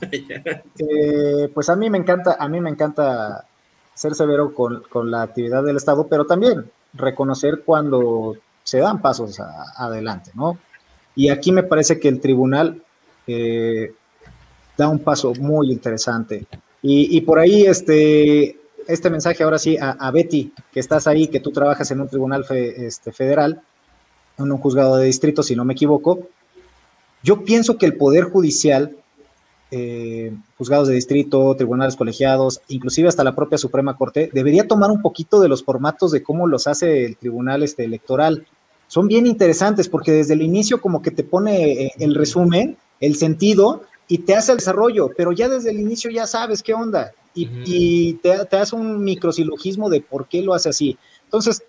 [SPEAKER 2] Eh, pues a mí me encanta, a mí me encanta ser severo con, la actividad del Estado, pero también reconocer cuando se dan pasos adelante, ¿no? Y aquí me parece que el tribunal eh, da un paso muy interesante. Y, por ahí, este, este mensaje ahora sí a, Betty, que estás ahí, que tú trabajas en un tribunal este, federal, en un juzgado de distrito, si no me equivoco. Yo pienso que el Poder Judicial, eh, juzgados de distrito, tribunales colegiados, inclusive hasta la propia Suprema Corte, debería tomar un poquito de los formatos de cómo los hace el Tribunal este, Electoral. Son bien interesantes porque desde el inicio como que te pone eh, el resumen, el sentido y te hace el desarrollo, pero ya desde el inicio ya sabes qué onda y, te, te, hace un microsilogismo de por qué lo hace así. Entonces,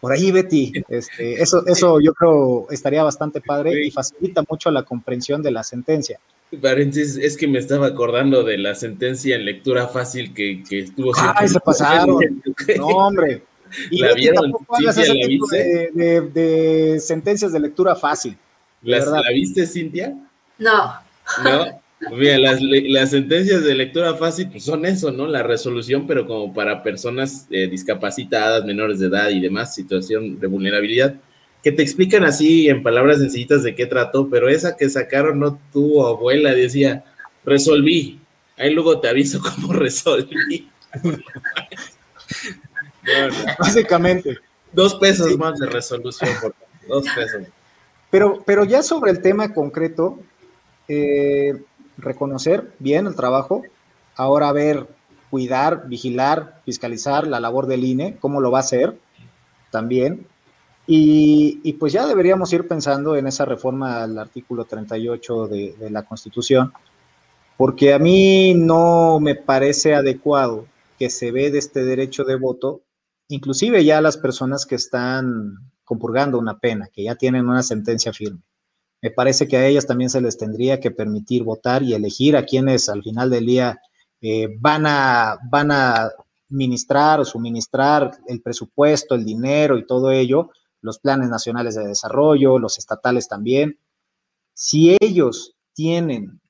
[SPEAKER 2] por ahí, Betty, este, eso, eso yo creo estaría bastante padre y facilita mucho la comprensión de la sentencia.
[SPEAKER 1] Paréntesis, es que me estaba acordando de la sentencia en lectura fácil que, que estuvo.
[SPEAKER 2] ¡Ay, se pasaron! no, hombre. Y ¿La vieron? ese tipo de, de, de, sentencias de lectura fácil.
[SPEAKER 1] ¿La viste, Cintia?
[SPEAKER 3] No.
[SPEAKER 1] No. Mira, las, las, sentencias de lectura fácil pues son eso, ¿no? La resolución, pero como para personas eh, discapacitadas, menores de edad y demás, situación de vulnerabilidad, que te explican así en palabras sencillitas de qué trató, pero esa que sacaron no tuvo abuela, decía, resolví. Ahí luego te aviso cómo resolví.
[SPEAKER 2] Básicamente.
[SPEAKER 1] Dos pesos más de resolución, por Dos pesos.
[SPEAKER 2] Pero, pero ya sobre el tema concreto, reconocer bien el trabajo, ahora ver, cuidar, vigilar, fiscalizar la labor del INE, cómo lo va a hacer también. Y, pues ya deberíamos ir pensando en esa reforma al artículo 38 de, de la Constitución, porque a mí no me parece adecuado que se ve de este derecho de voto, inclusive ya las personas que están compurgando una pena, que ya tienen una sentencia firme. Me parece que a ellas también se les tendría que permitir votar y elegir a quienes al final del día eh, van, a, van a ministrar o suministrar el presupuesto, el dinero y todo ello, los planes nacionales de desarrollo, los estatales también. Si ellos tienen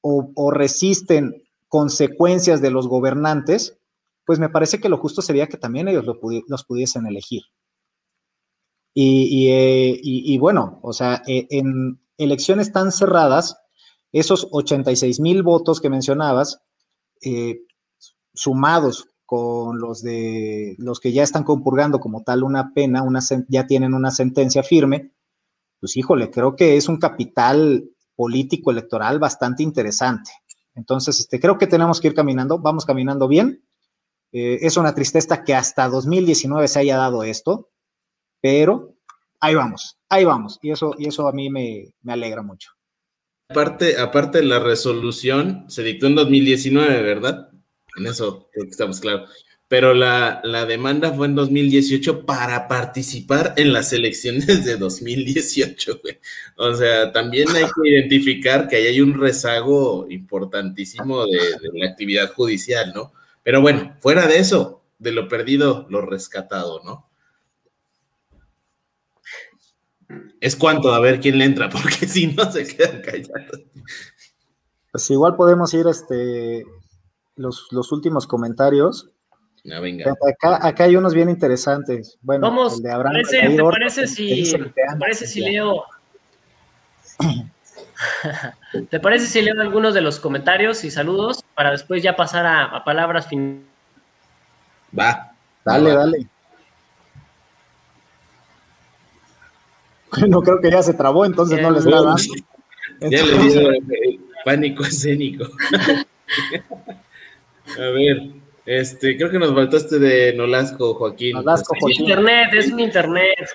[SPEAKER 2] o, resisten consecuencias de los gobernantes, pues me parece que lo justo sería que también ellos los pudiesen elegir. Eh, y, bueno, o sea, eh, en elecciones tan cerradas, esos 86 mil votos que mencionabas, eh, sumados con los de los que ya están compurgando como tal una pena, una, ya tienen una sentencia firme, pues híjole, creo que es un capital político electoral bastante interesante. Entonces, este, creo que tenemos que ir caminando, vamos caminando bien. es una tristeza que hasta 2019 se haya dado esto pero ahí vamos, ahí vamos. Y eso, y eso a mí me, alegra mucho.
[SPEAKER 1] Aparte, aparte de la resolución, se dictó en 2019, ¿verdad? En eso estamos claros. Pero la, demanda fue en 2018 para participar en las elecciones de 2018, güey. O sea, también hay que identificar que ahí hay un rezago importantísimo de la actividad judicial, ¿no? Pero bueno, fuera de eso, de lo perdido, lo rescatado, ¿no? Es cuanto a ver quién le entra, porque si no se quedan callados.
[SPEAKER 2] Pues igual podemos ir este los, últimos comentarios.
[SPEAKER 1] No, venga.
[SPEAKER 2] Acá, hay unos bien interesantes. Bueno,
[SPEAKER 4] Vamos, el de Abraham parece, ¿te parece si, parece si leo? ¿Te parece si leo algunos de los comentarios y saludos para después ya pasar a, palabras finales?
[SPEAKER 1] Va.
[SPEAKER 2] Dale, dale. No creo que ya se trabó, entonces no les da
[SPEAKER 1] Ya le dio el pánico escénico. A ver, este, creo que nos faltaste de Nolasco, Joaquín.
[SPEAKER 4] Nolasco, Joaquín. Internet, es mi internet.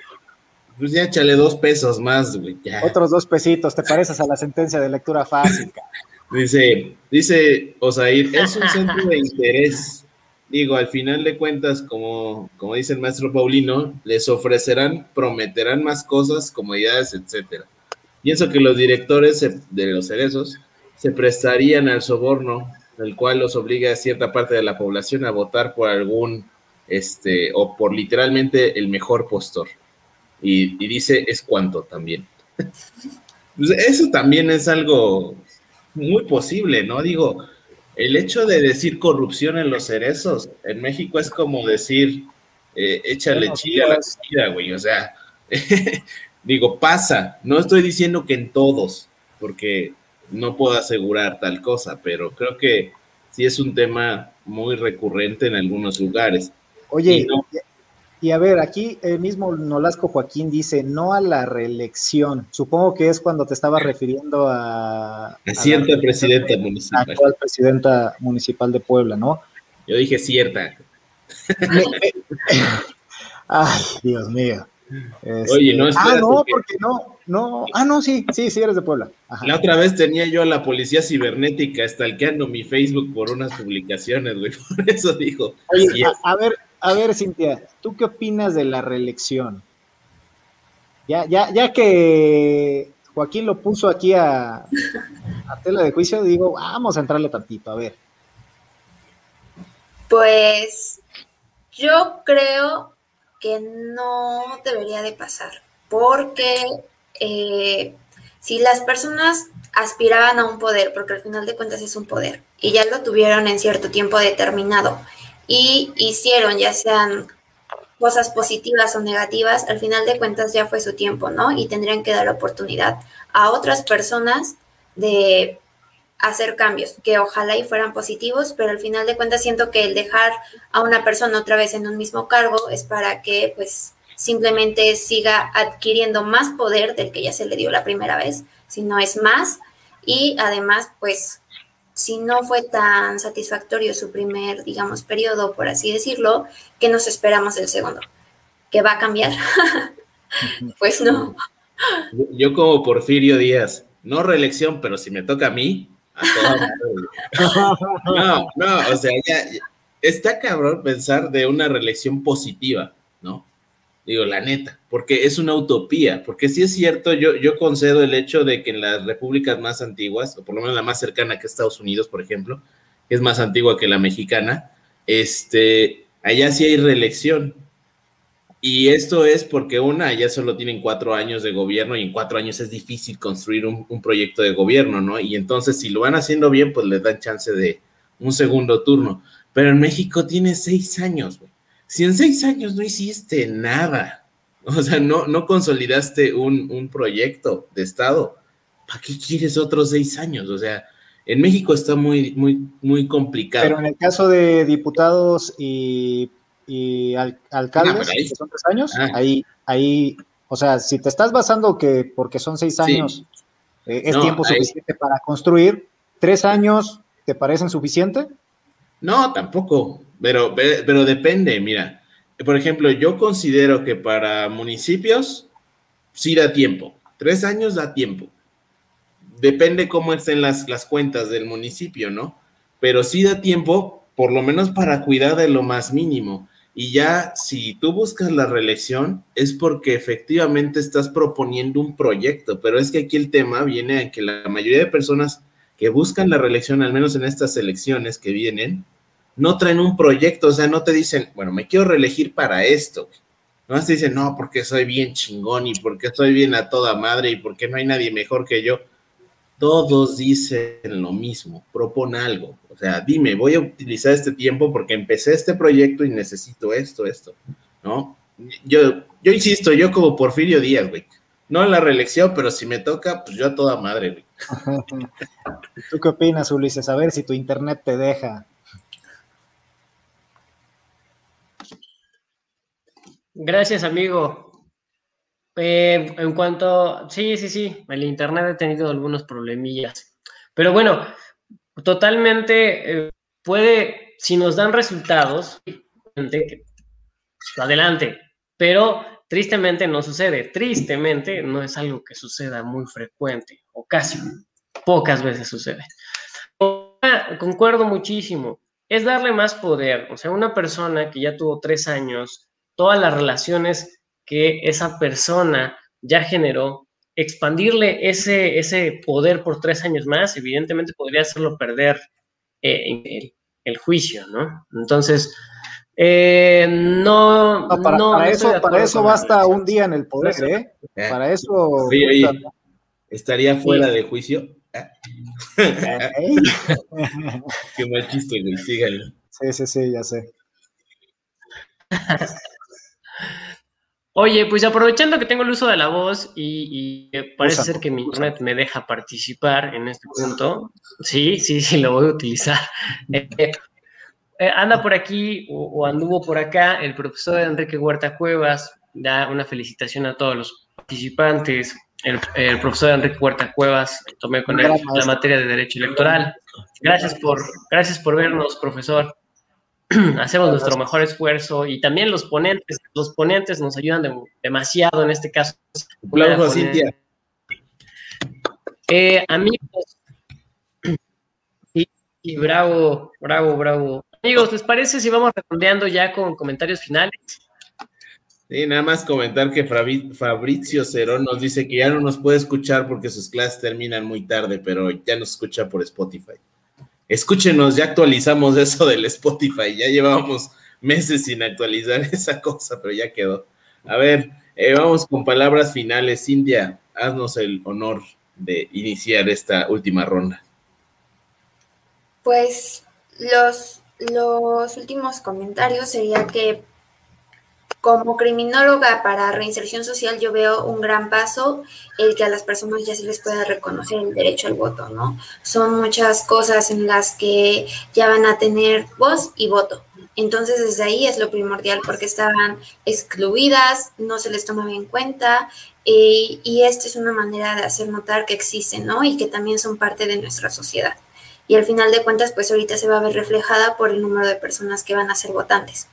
[SPEAKER 1] Pues ya échale dos pesos más, güey.
[SPEAKER 2] Otros dos pesitos, te pareces a la sentencia de lectura fácil.
[SPEAKER 1] Dice, dice Osair, es un centro de interés digo, al final de cuentas, como, como dice el maestro Paulino, les ofrecerán, prometerán más cosas, comodidades, etcétera. Pienso que los directores de los cerezos se prestarían al soborno, el cual los obliga a cierta parte de la población a votar por algún, este, o por literalmente el mejor postor. Y, y dice, es cuanto también. Pues eso también es algo muy posible, ¿no? Digo, el hecho de decir corrupción en los cerezos en México es como decir eh, échale chile a la comida, güey. O sea, digo, pasa. No estoy diciendo que en todos, porque no puedo asegurar tal cosa, pero creo que sí es un tema muy recurrente en algunos lugares.
[SPEAKER 2] Oye, y a ver, aquí el mismo Nolasco Joaquín dice no a la reelección. Supongo que es cuando te estaba refiriendo a.
[SPEAKER 1] A, cierta presidenta municipal.
[SPEAKER 2] Actual presidenta municipal de Puebla, ¿no?
[SPEAKER 1] Yo dije cierta.
[SPEAKER 2] Ay, Dios mío.
[SPEAKER 1] Oye, no,
[SPEAKER 2] este, Ah, no, porque... no, no. Ah, no, sí, sí, sí, eres de Puebla.
[SPEAKER 1] La otra vez tenía yo a la policía cibernética stalkeando mi Facebook por unas publicaciones, güey. Por eso dijo.
[SPEAKER 2] Oye, a ver, a ver, Cintia, ¿tú qué opinas de la reelección? Ya, ya, ya que Joaquín lo puso aquí a, a tela de juicio, digo, vamos a entrarle tantito, a ver.
[SPEAKER 3] Pues yo creo que no debería de pasar, porque eh, si las personas aspiraban a un poder, porque al final de cuentas es un poder, y ya lo tuvieron en cierto tiempo determinado, y hicieron ya sean cosas positivas o negativas, al final de cuentas ya fue su tiempo, ¿no? Y tendrían que dar oportunidad a otras personas de hacer cambios, que ojalá y fueran positivos, pero al final de cuentas siento que el dejar a una persona otra vez en un mismo cargo es para que pues simplemente siga adquiriendo más poder del que ya se le dio la primera vez, si no es más, y además pues si no fue tan satisfactorio su primer, digamos, periodo, por así decirlo, ¿qué nos esperamos del segundo? ¿Que va a cambiar? pues no.
[SPEAKER 1] Yo como Porfirio Díaz, no reelección, pero si me toca a mí, a no, no, o sea, ya, está cabrón pensar de una reelección positiva, ¿no? Digo, la neta, porque es una utopía, porque sí es cierto, yo, yo concedo el hecho de que en las repúblicas más antiguas, o por lo menos la más cercana que Estados Unidos, por ejemplo, es más antigua que la mexicana, este, allá sí hay reelección. Y esto es porque una, ya solo tienen cuatro años de gobierno y en cuatro años es difícil construir un, un proyecto de gobierno, ¿no? Y entonces si lo van haciendo bien, pues les dan chance de un segundo turno. Pero en México tiene seis años, si en seis años no hiciste nada, o sea, no, no consolidaste un, proyecto de Estado, ¿para qué quieres otros seis años? O sea, en México está muy, muy, muy complicado.
[SPEAKER 2] Pero en el caso de diputados y, alcaldes, que son tres años, ah. ahí, ahí, o sea, si te estás basando que porque son seis años eh, es tiempo suficiente para construir, tres años, ¿te parecen suficiente?
[SPEAKER 1] No, tampoco. Pero, pero depende, mira. Por ejemplo, yo considero que para municipios sí da tiempo. Tres años da tiempo. Depende cómo estén las, las cuentas del municipio, ¿no? Pero sí da tiempo, por lo menos para cuidar de lo más mínimo. Y ya si tú buscas la reelección es porque efectivamente estás proponiendo un proyecto, pero es que aquí el tema viene a que la mayoría de personas que buscan la reelección, al menos en estas elecciones que vienen, no traen un proyecto, o sea, no te dicen, bueno, me quiero reelegir para esto. No te dicen, no, porque soy bien chingón y porque soy bien a toda madre y porque no hay nadie mejor que yo. Todos dicen lo mismo, propon algo. O sea, dime, voy a utilizar este tiempo porque empecé este proyecto y necesito esto, esto, ¿no? Yo, yo insisto, yo como Porfirio Díaz, güey. No en la reelección, pero si me toca, pues yo a toda madre, güey.
[SPEAKER 2] ¿Tú qué opinas, Ulises? A ver si tu internet te deja.
[SPEAKER 4] Gracias, amigo. Eh, en cuanto, sí, sí, sí, el Internet ha tenido algunos problemillas. Pero bueno, totalmente eh, puede, si nos dan resultados, adelante. Pero tristemente no sucede. Tristemente no es algo que suceda muy frecuente o casi pocas veces sucede. Concuerdo muchísimo. Es darle más poder. O sea, una persona que ya tuvo tres años todas las relaciones que esa persona ya generó, expandirle ese, ese poder por tres años más, evidentemente podría hacerlo perder eh, el, juicio, ¿no? Entonces, eh, no,
[SPEAKER 2] para, eso, para eso basta un día en el poder, ¿eh? ¿eh? Para eso.
[SPEAKER 1] ¿Estaría fuera de juicio? Qué mal chiste, güey, síganlo.
[SPEAKER 2] Sí, sí, sí, ya sé.
[SPEAKER 4] Oye, pues aprovechando que tengo el uso de la voz y, parece ser que mi internet me deja participar en este punto, sí, sí, sí, lo voy a utilizar. Eh, eh, anda por aquí o, anduvo por acá el profesor Enrique Huerta Cuevas, da una felicitación a todos los participantes. El, profesor Enrique Huerta Cuevas, tomé con él la materia de Derecho Electoral. Gracias por, gracias por vernos, profesor. hacemos nuestro mejor esfuerzo y también los ponentes, los ponentes nos ayudan demasiado en este caso.
[SPEAKER 1] Aplausos, Cintia.
[SPEAKER 4] Eh, amigos, y, bravo, bravo, bravo. Amigos, ¿les parece si vamos redondeando ya con comentarios finales?
[SPEAKER 1] Sí, nada más comentar que Fabricio Cerón nos dice que ya no nos puede escuchar porque sus clases terminan muy tarde, pero ya nos escucha por Spotify. Escúchenos, ya actualizamos eso del Spotify, ya llevábamos meses sin actualizar esa cosa, pero ya quedó. A ver, eh, vamos con palabras finales. Cintia, haznos el honor de iniciar esta última ronda.
[SPEAKER 3] Pues los, los últimos comentarios sería que como criminóloga para reinserción social, yo veo un gran paso el que a las personas ya se les pueda reconocer el derecho al voto, ¿no? Son muchas cosas en las que ya van a tener voz y voto. Entonces, desde ahí es lo primordial porque estaban excluidas, no se les tomaba en cuenta eh, y esta es una manera de hacer notar que existen, ¿no? Y que también son parte de nuestra sociedad. Y al final de cuentas, pues ahorita se va a ver reflejada por el número de personas que van a ser votantes.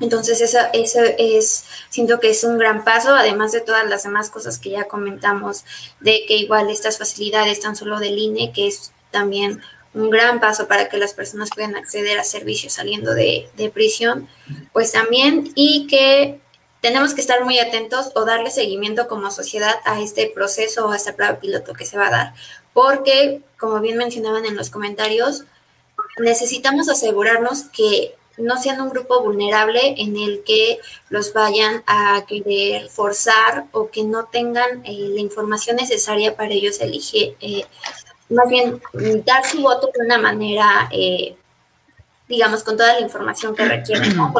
[SPEAKER 3] Entonces, eso, es, siento que es un gran paso, además de todas las demás cosas que ya comentamos, de que igual estas facilidades tan solo del INE, que es también un gran paso para que las personas puedan acceder a servicios saliendo de, de prisión, pues también, y que tenemos que estar muy atentos o darle seguimiento como sociedad a este proceso o a esta prueba piloto que se va a dar, porque, como bien mencionaban en los comentarios, necesitamos asegurarnos que no sean un grupo vulnerable en el que los vayan a querer forzar o que no tengan eh, la información necesaria para ellos elegir, eh, más bien dar su voto de una manera, eh, digamos, con toda la información que requieren, ¿no?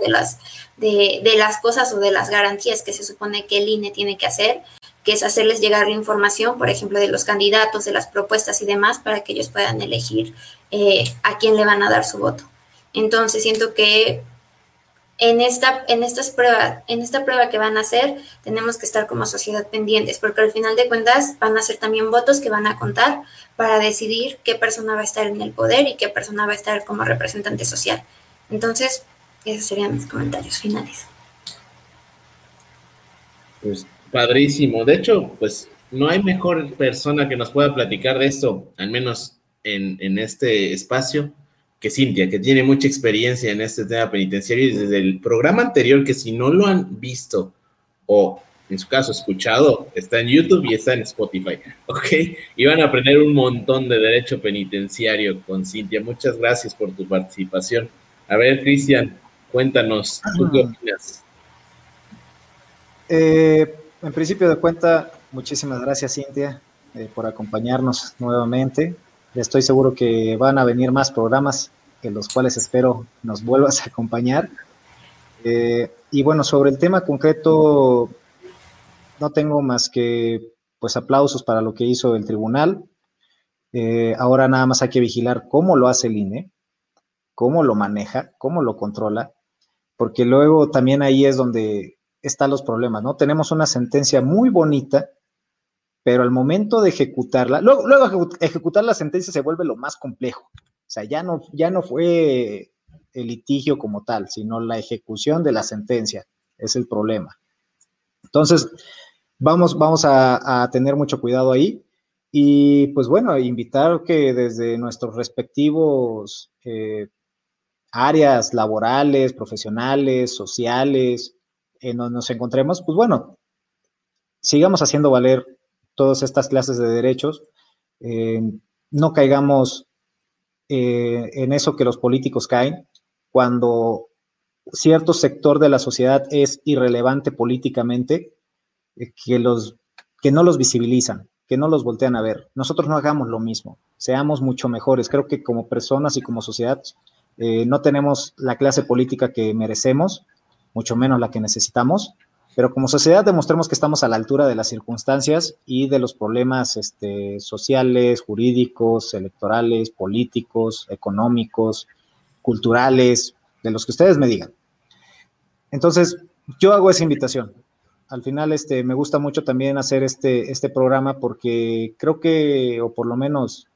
[SPEAKER 3] De las, de, de las cosas o de las garantías que se supone que el INE tiene que hacer, que es hacerles llegar la información, por ejemplo, de los candidatos, de las propuestas y demás, para que ellos puedan elegir a quién le van a dar su voto. Entonces siento que en esta, en estas pruebas, en esta prueba que van a hacer, tenemos que estar como sociedad pendientes, porque al final de cuentas van a ser también votos que van a contar para decidir qué persona va a estar en el poder y qué persona va a estar como representante social. Entonces, esos serían mis comentarios finales.
[SPEAKER 1] Pues padrísimo. De hecho, pues no hay mejor persona que nos pueda platicar de esto, al menos en, en este espacio, que Cintia, que tiene mucha experiencia en este tema penitenciario y desde el programa anterior, que si no lo han visto o en su caso escuchado, está en YouTube y está en Spotify, ¿ok? Y van a aprender un montón de derecho penitenciario con Cintia. Muchas gracias por tu participación. A ver, Cristian, cuéntanos, ¿tú qué opinas?
[SPEAKER 2] Eh, en principio de cuenta, muchísimas gracias, Cintia, eh, por acompañarnos nuevamente. Estoy seguro que van a venir más programas en los cuales espero nos vuelvas a acompañar. Eh, y bueno, sobre el tema concreto, no tengo más que pues aplausos para lo que hizo el tribunal. Eh, ahora nada más hay que vigilar cómo lo hace el INE, cómo lo maneja, cómo lo controla, porque luego también ahí es donde están los problemas, ¿no? Tenemos una sentencia muy bonita pero al momento de ejecutarla, luego, luego ejecutar la sentencia se vuelve lo más complejo. O sea, ya no, ya no fue el litigio como tal, sino la ejecución de la sentencia es el problema. Entonces, vamos, vamos a, tener mucho cuidado ahí. Y pues bueno, invitar que desde nuestros respectivos eh, áreas laborales, profesionales, sociales, en donde nos encontremos, pues bueno, sigamos haciendo valer todas estas clases de derechos, eh, no caigamos eh, en eso que los políticos caen cuando cierto sector de la sociedad es irrelevante políticamente, eh, que, los, que no los visibilizan, que no los voltean a ver. Nosotros no hagamos lo mismo, seamos mucho mejores. Creo que como personas y como sociedad no tenemos la clase política que merecemos, mucho menos la que necesitamos, pero como sociedad demostremos que estamos a la altura de las circunstancias y de los problemas este, sociales, jurídicos, electorales, políticos, económicos, culturales, de los que ustedes me digan. Entonces, yo hago esa invitación. Al final, este, me gusta mucho también hacer este, este programa porque creo que, o por lo menos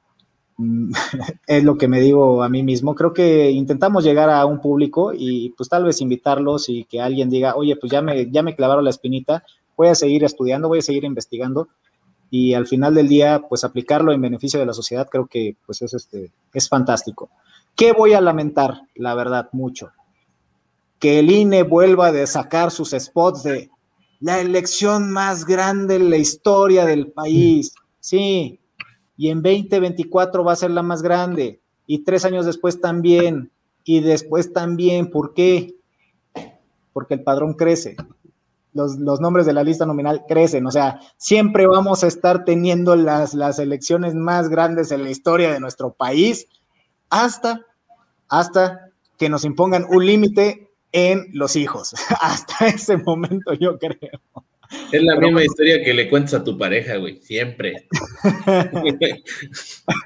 [SPEAKER 2] es lo que me digo a mí mismo. Creo que intentamos llegar a un público y pues tal vez invitarlos y que alguien diga, oye, pues ya me, ya me clavaron la espinita, voy a seguir estudiando, voy a seguir investigando y al final del día, pues aplicarlo en beneficio de la sociedad, creo que pues es, este, es fantástico. ¿Qué voy a lamentar? La verdad, mucho. que el INE vuelva a sacar sus spots de la elección más grande en la historia del país. Sí, y en 2024 va a ser la más grande, y tres años después también, y después también. ¿Por qué? Porque el padrón crece. Los, nombres de la lista nominal crecen, o sea, siempre vamos a estar teniendo las, las elecciones más grandes en la historia de nuestro país hasta, hasta que nos impongan un límite en los hijos. Hasta ese momento, yo creo.
[SPEAKER 1] Es la misma historia que le cuentas a tu pareja, güey, siempre.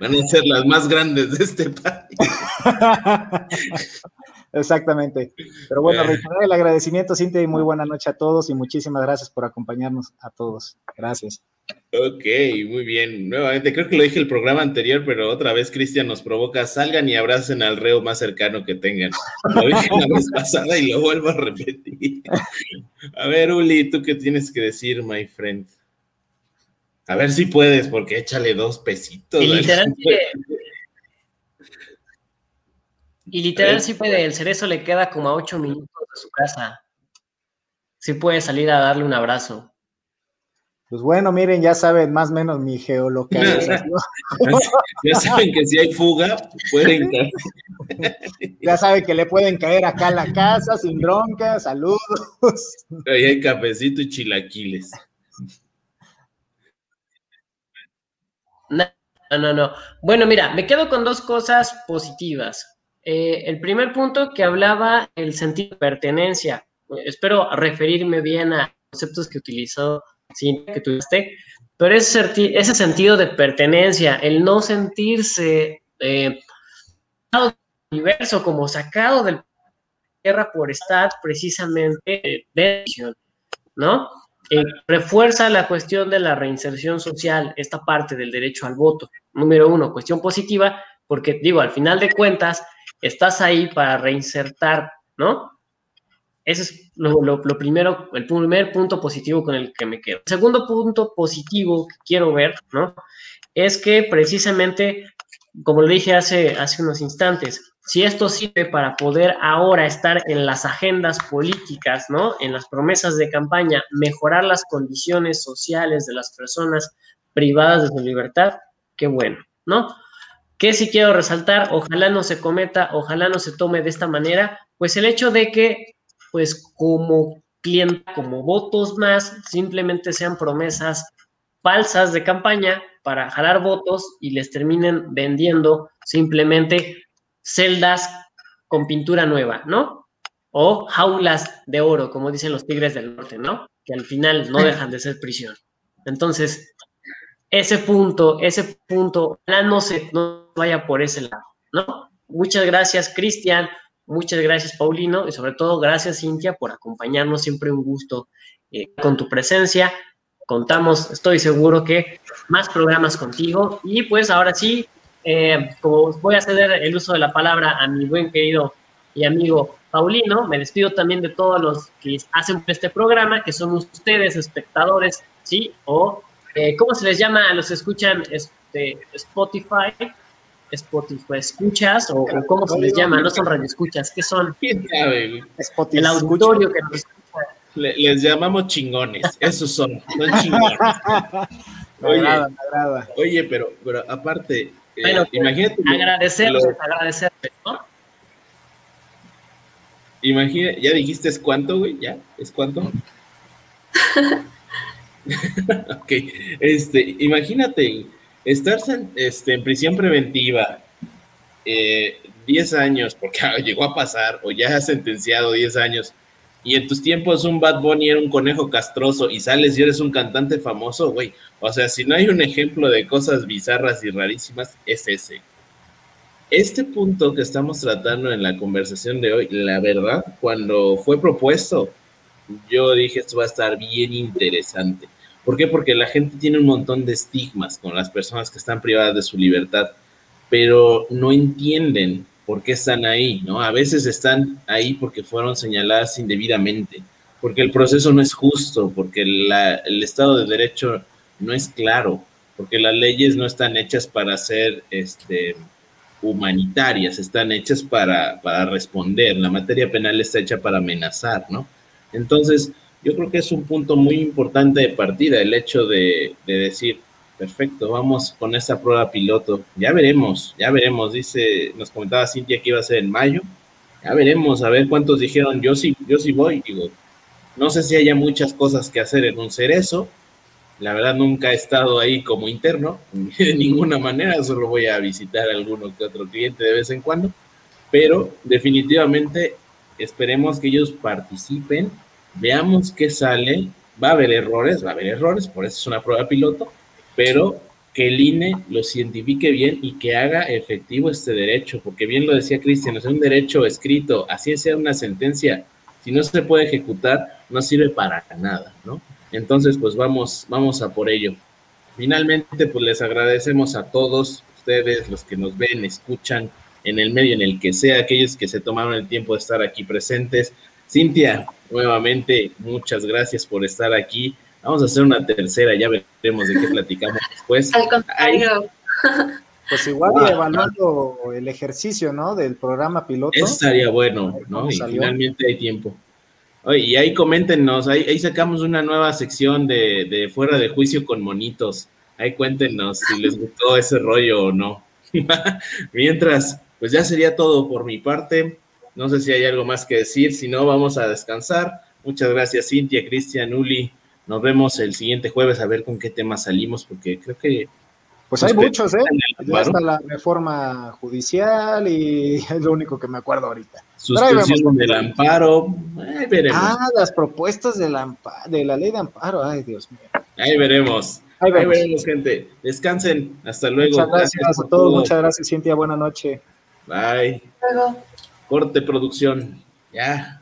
[SPEAKER 1] Van a ser las más grandes de este país.
[SPEAKER 2] Exactamente. Pero bueno, reiterar el agradecimiento, Cintia, y muy buena noche a todos y muchísimas gracias por acompañarnos a todos. Gracias.
[SPEAKER 1] Ok, muy bien. Nuevamente, creo que lo dije el programa anterior, pero otra vez Cristian nos provoca, salgan y abracen al reo más cercano que tengan. Lo dije la vez pasada y lo vuelvo a repetir. A ver, Uli, ¿tú qué tienes que decir, my friend? A ver si puedes, porque échale dos pesitos.
[SPEAKER 4] Y literal, y literal sí puede, el cerezo le queda como a ocho minutos de su casa. Sí puede salir a darle un abrazo.
[SPEAKER 2] Pues bueno, miren, ya saben más o menos mi geolocalización.
[SPEAKER 1] ya saben que si hay fuga, pueden caer.
[SPEAKER 2] ya saben que le pueden caer acá a la casa sin bronca, saludos.
[SPEAKER 1] Ahí hay cafecito y chilaquiles.
[SPEAKER 4] No, no, no. Bueno, mira, me quedo con dos cosas positivas. Eh, el primer punto que hablaba el sentido de pertenencia. Espero referirme bien a conceptos que utilizó sí, que tuviste, pero ese, ese sentido de pertenencia, el no sentirse eh, del universo como sacado de la tierra por estar precisamente de ¿no? Eh, refuerza la cuestión de la reinserción social, esta parte del derecho al voto. Número uno, cuestión positiva, porque digo, al final de cuentas, estás ahí para reinsertar, ¿no? Ese es lo, primero, el primer punto positivo con el que me quedo. El segundo punto positivo que quiero ver, ¿no? Es que precisamente, como lo dije hace, hace unos instantes, si esto sirve para poder ahora estar en las agendas políticas, ¿no? En las promesas de campaña, mejorar las condiciones sociales de las personas privadas de su libertad, qué bueno, ¿no? Que si quiero resaltar, ojalá no se cometa, ojalá no se tome de esta manera, pues el hecho de que pues como cliente, como votos más, simplemente sean promesas falsas de campaña para jalar votos y les terminen vendiendo simplemente celdas con pintura nueva, ¿no? O jaulas de oro, como dicen los tigres del norte, ¿no? Que al final no dejan de ser prisión. Entonces, ese punto, ese punto, no se no vaya por ese lado, ¿no? Muchas gracias, Cristian. Muchas gracias, Paulino, y sobre todo gracias, Cintia, por acompañarnos. Siempre un gusto eh, con tu presencia. Contamos, estoy seguro que más programas contigo. Y pues ahora sí, eh, como voy a ceder el uso de la palabra a mi buen querido y amigo Paulino, me despido también de todos los que hacen este programa, que son ustedes, espectadores, ¿sí? O, eh, ¿cómo se les llama a los que escuchan este, Spotify? Spotify escuchas o, cómo se les llama, no son radioescuchas, ¿qué son?
[SPEAKER 1] ¿Quién sabe?
[SPEAKER 4] Spotify. El auditorio que nos
[SPEAKER 1] escucha. les llamamos chingones, esos son, son chingones. Oye, me agrada, me agrada. oye pero, pero aparte,
[SPEAKER 4] eh, bueno, pues, imagínate. Agradecerles, agradecerles, ¿no?
[SPEAKER 1] Imagina, ya dijiste es cuánto, güey, ya, es cuánto. ok, este, imagínate, Estar este, en prisión preventiva 10 eh, años, porque llegó a pasar, o ya has sentenciado 10 años, y en tus tiempos un Bad Bunny era un conejo castroso y sales y eres un cantante famoso, güey. O sea, si no hay un ejemplo de cosas bizarras y rarísimas, es ese. Este punto que estamos tratando en la conversación de hoy, la verdad, cuando fue propuesto, yo dije esto va a estar bien interesante. ¿Por qué? Porque la gente tiene un montón de estigmas con las personas que están privadas de su libertad, pero no entienden por qué están ahí, ¿no? A veces están ahí porque fueron señaladas indebidamente, porque el proceso no es justo, porque el Estado de Derecho no es claro, porque las leyes no están hechas para ser este, humanitarias, están hechas para, para responder, la materia penal está hecha para amenazar, ¿no? Entonces, yo creo que es un punto muy importante de partida el hecho de, de decir, perfecto, vamos con esa prueba piloto, ya veremos, ya veremos, dice, nos comentaba Cintia que iba a ser en mayo, ya veremos, a ver cuántos dijeron, yo sí, yo sí voy, digo, no sé si haya muchas cosas que hacer en un cerezo, la verdad nunca he estado ahí como interno, de ninguna manera, solo voy a visitar a alguno que otro cliente de vez en cuando, pero definitivamente esperemos que ellos participen, veamos qué sale, va a haber errores, va a haber errores, por eso es una prueba piloto, pero que el INE lo cientifique bien y que haga efectivo este derecho, porque bien lo decía Cristian, es un derecho escrito, así sea una sentencia, si no se puede ejecutar, no sirve para nada, ¿no? Entonces, pues vamos, vamos a por ello. Finalmente, pues les agradecemos a todos ustedes, los que nos ven, escuchan, en el medio en el que sea, aquellos que se tomaron el tiempo de estar aquí presentes. Cintia, nuevamente, muchas gracias por estar aquí. Vamos a hacer una tercera, ya veremos de qué platicamos después.
[SPEAKER 3] Al contrario.
[SPEAKER 2] Pues igual evaluando el ejercicio, ¿no? Del programa piloto.
[SPEAKER 1] Eso estaría bueno, ¿no? Y finalmente hay tiempo. Oye, y ahí coméntenos, ahí, sacamos una nueva sección de, de, fuera de juicio con monitos. Ahí cuéntenos si les gustó ese rollo o no. Mientras, pues ya sería todo por mi parte. No sé si hay algo más que decir, si no, vamos a descansar. Muchas gracias, Cintia, Cristian, Uli. Nos vemos el siguiente jueves a ver con qué tema salimos, porque creo que
[SPEAKER 2] pues hay muchos, ¿eh? Ya está la reforma judicial y es lo único que me acuerdo ahorita.
[SPEAKER 1] Suspensión del amparo. Ahí veremos.
[SPEAKER 2] Ah, las propuestas de la, de la ley de amparo. Ay, Dios mío.
[SPEAKER 1] Ahí veremos. Ahí veremos. gente. Descansen. Hasta luego.
[SPEAKER 2] Muchas gracias, a todos. Muchas gracias, Cintia. Buenas noches.
[SPEAKER 1] Bye. Luego. Corte producción. Ya.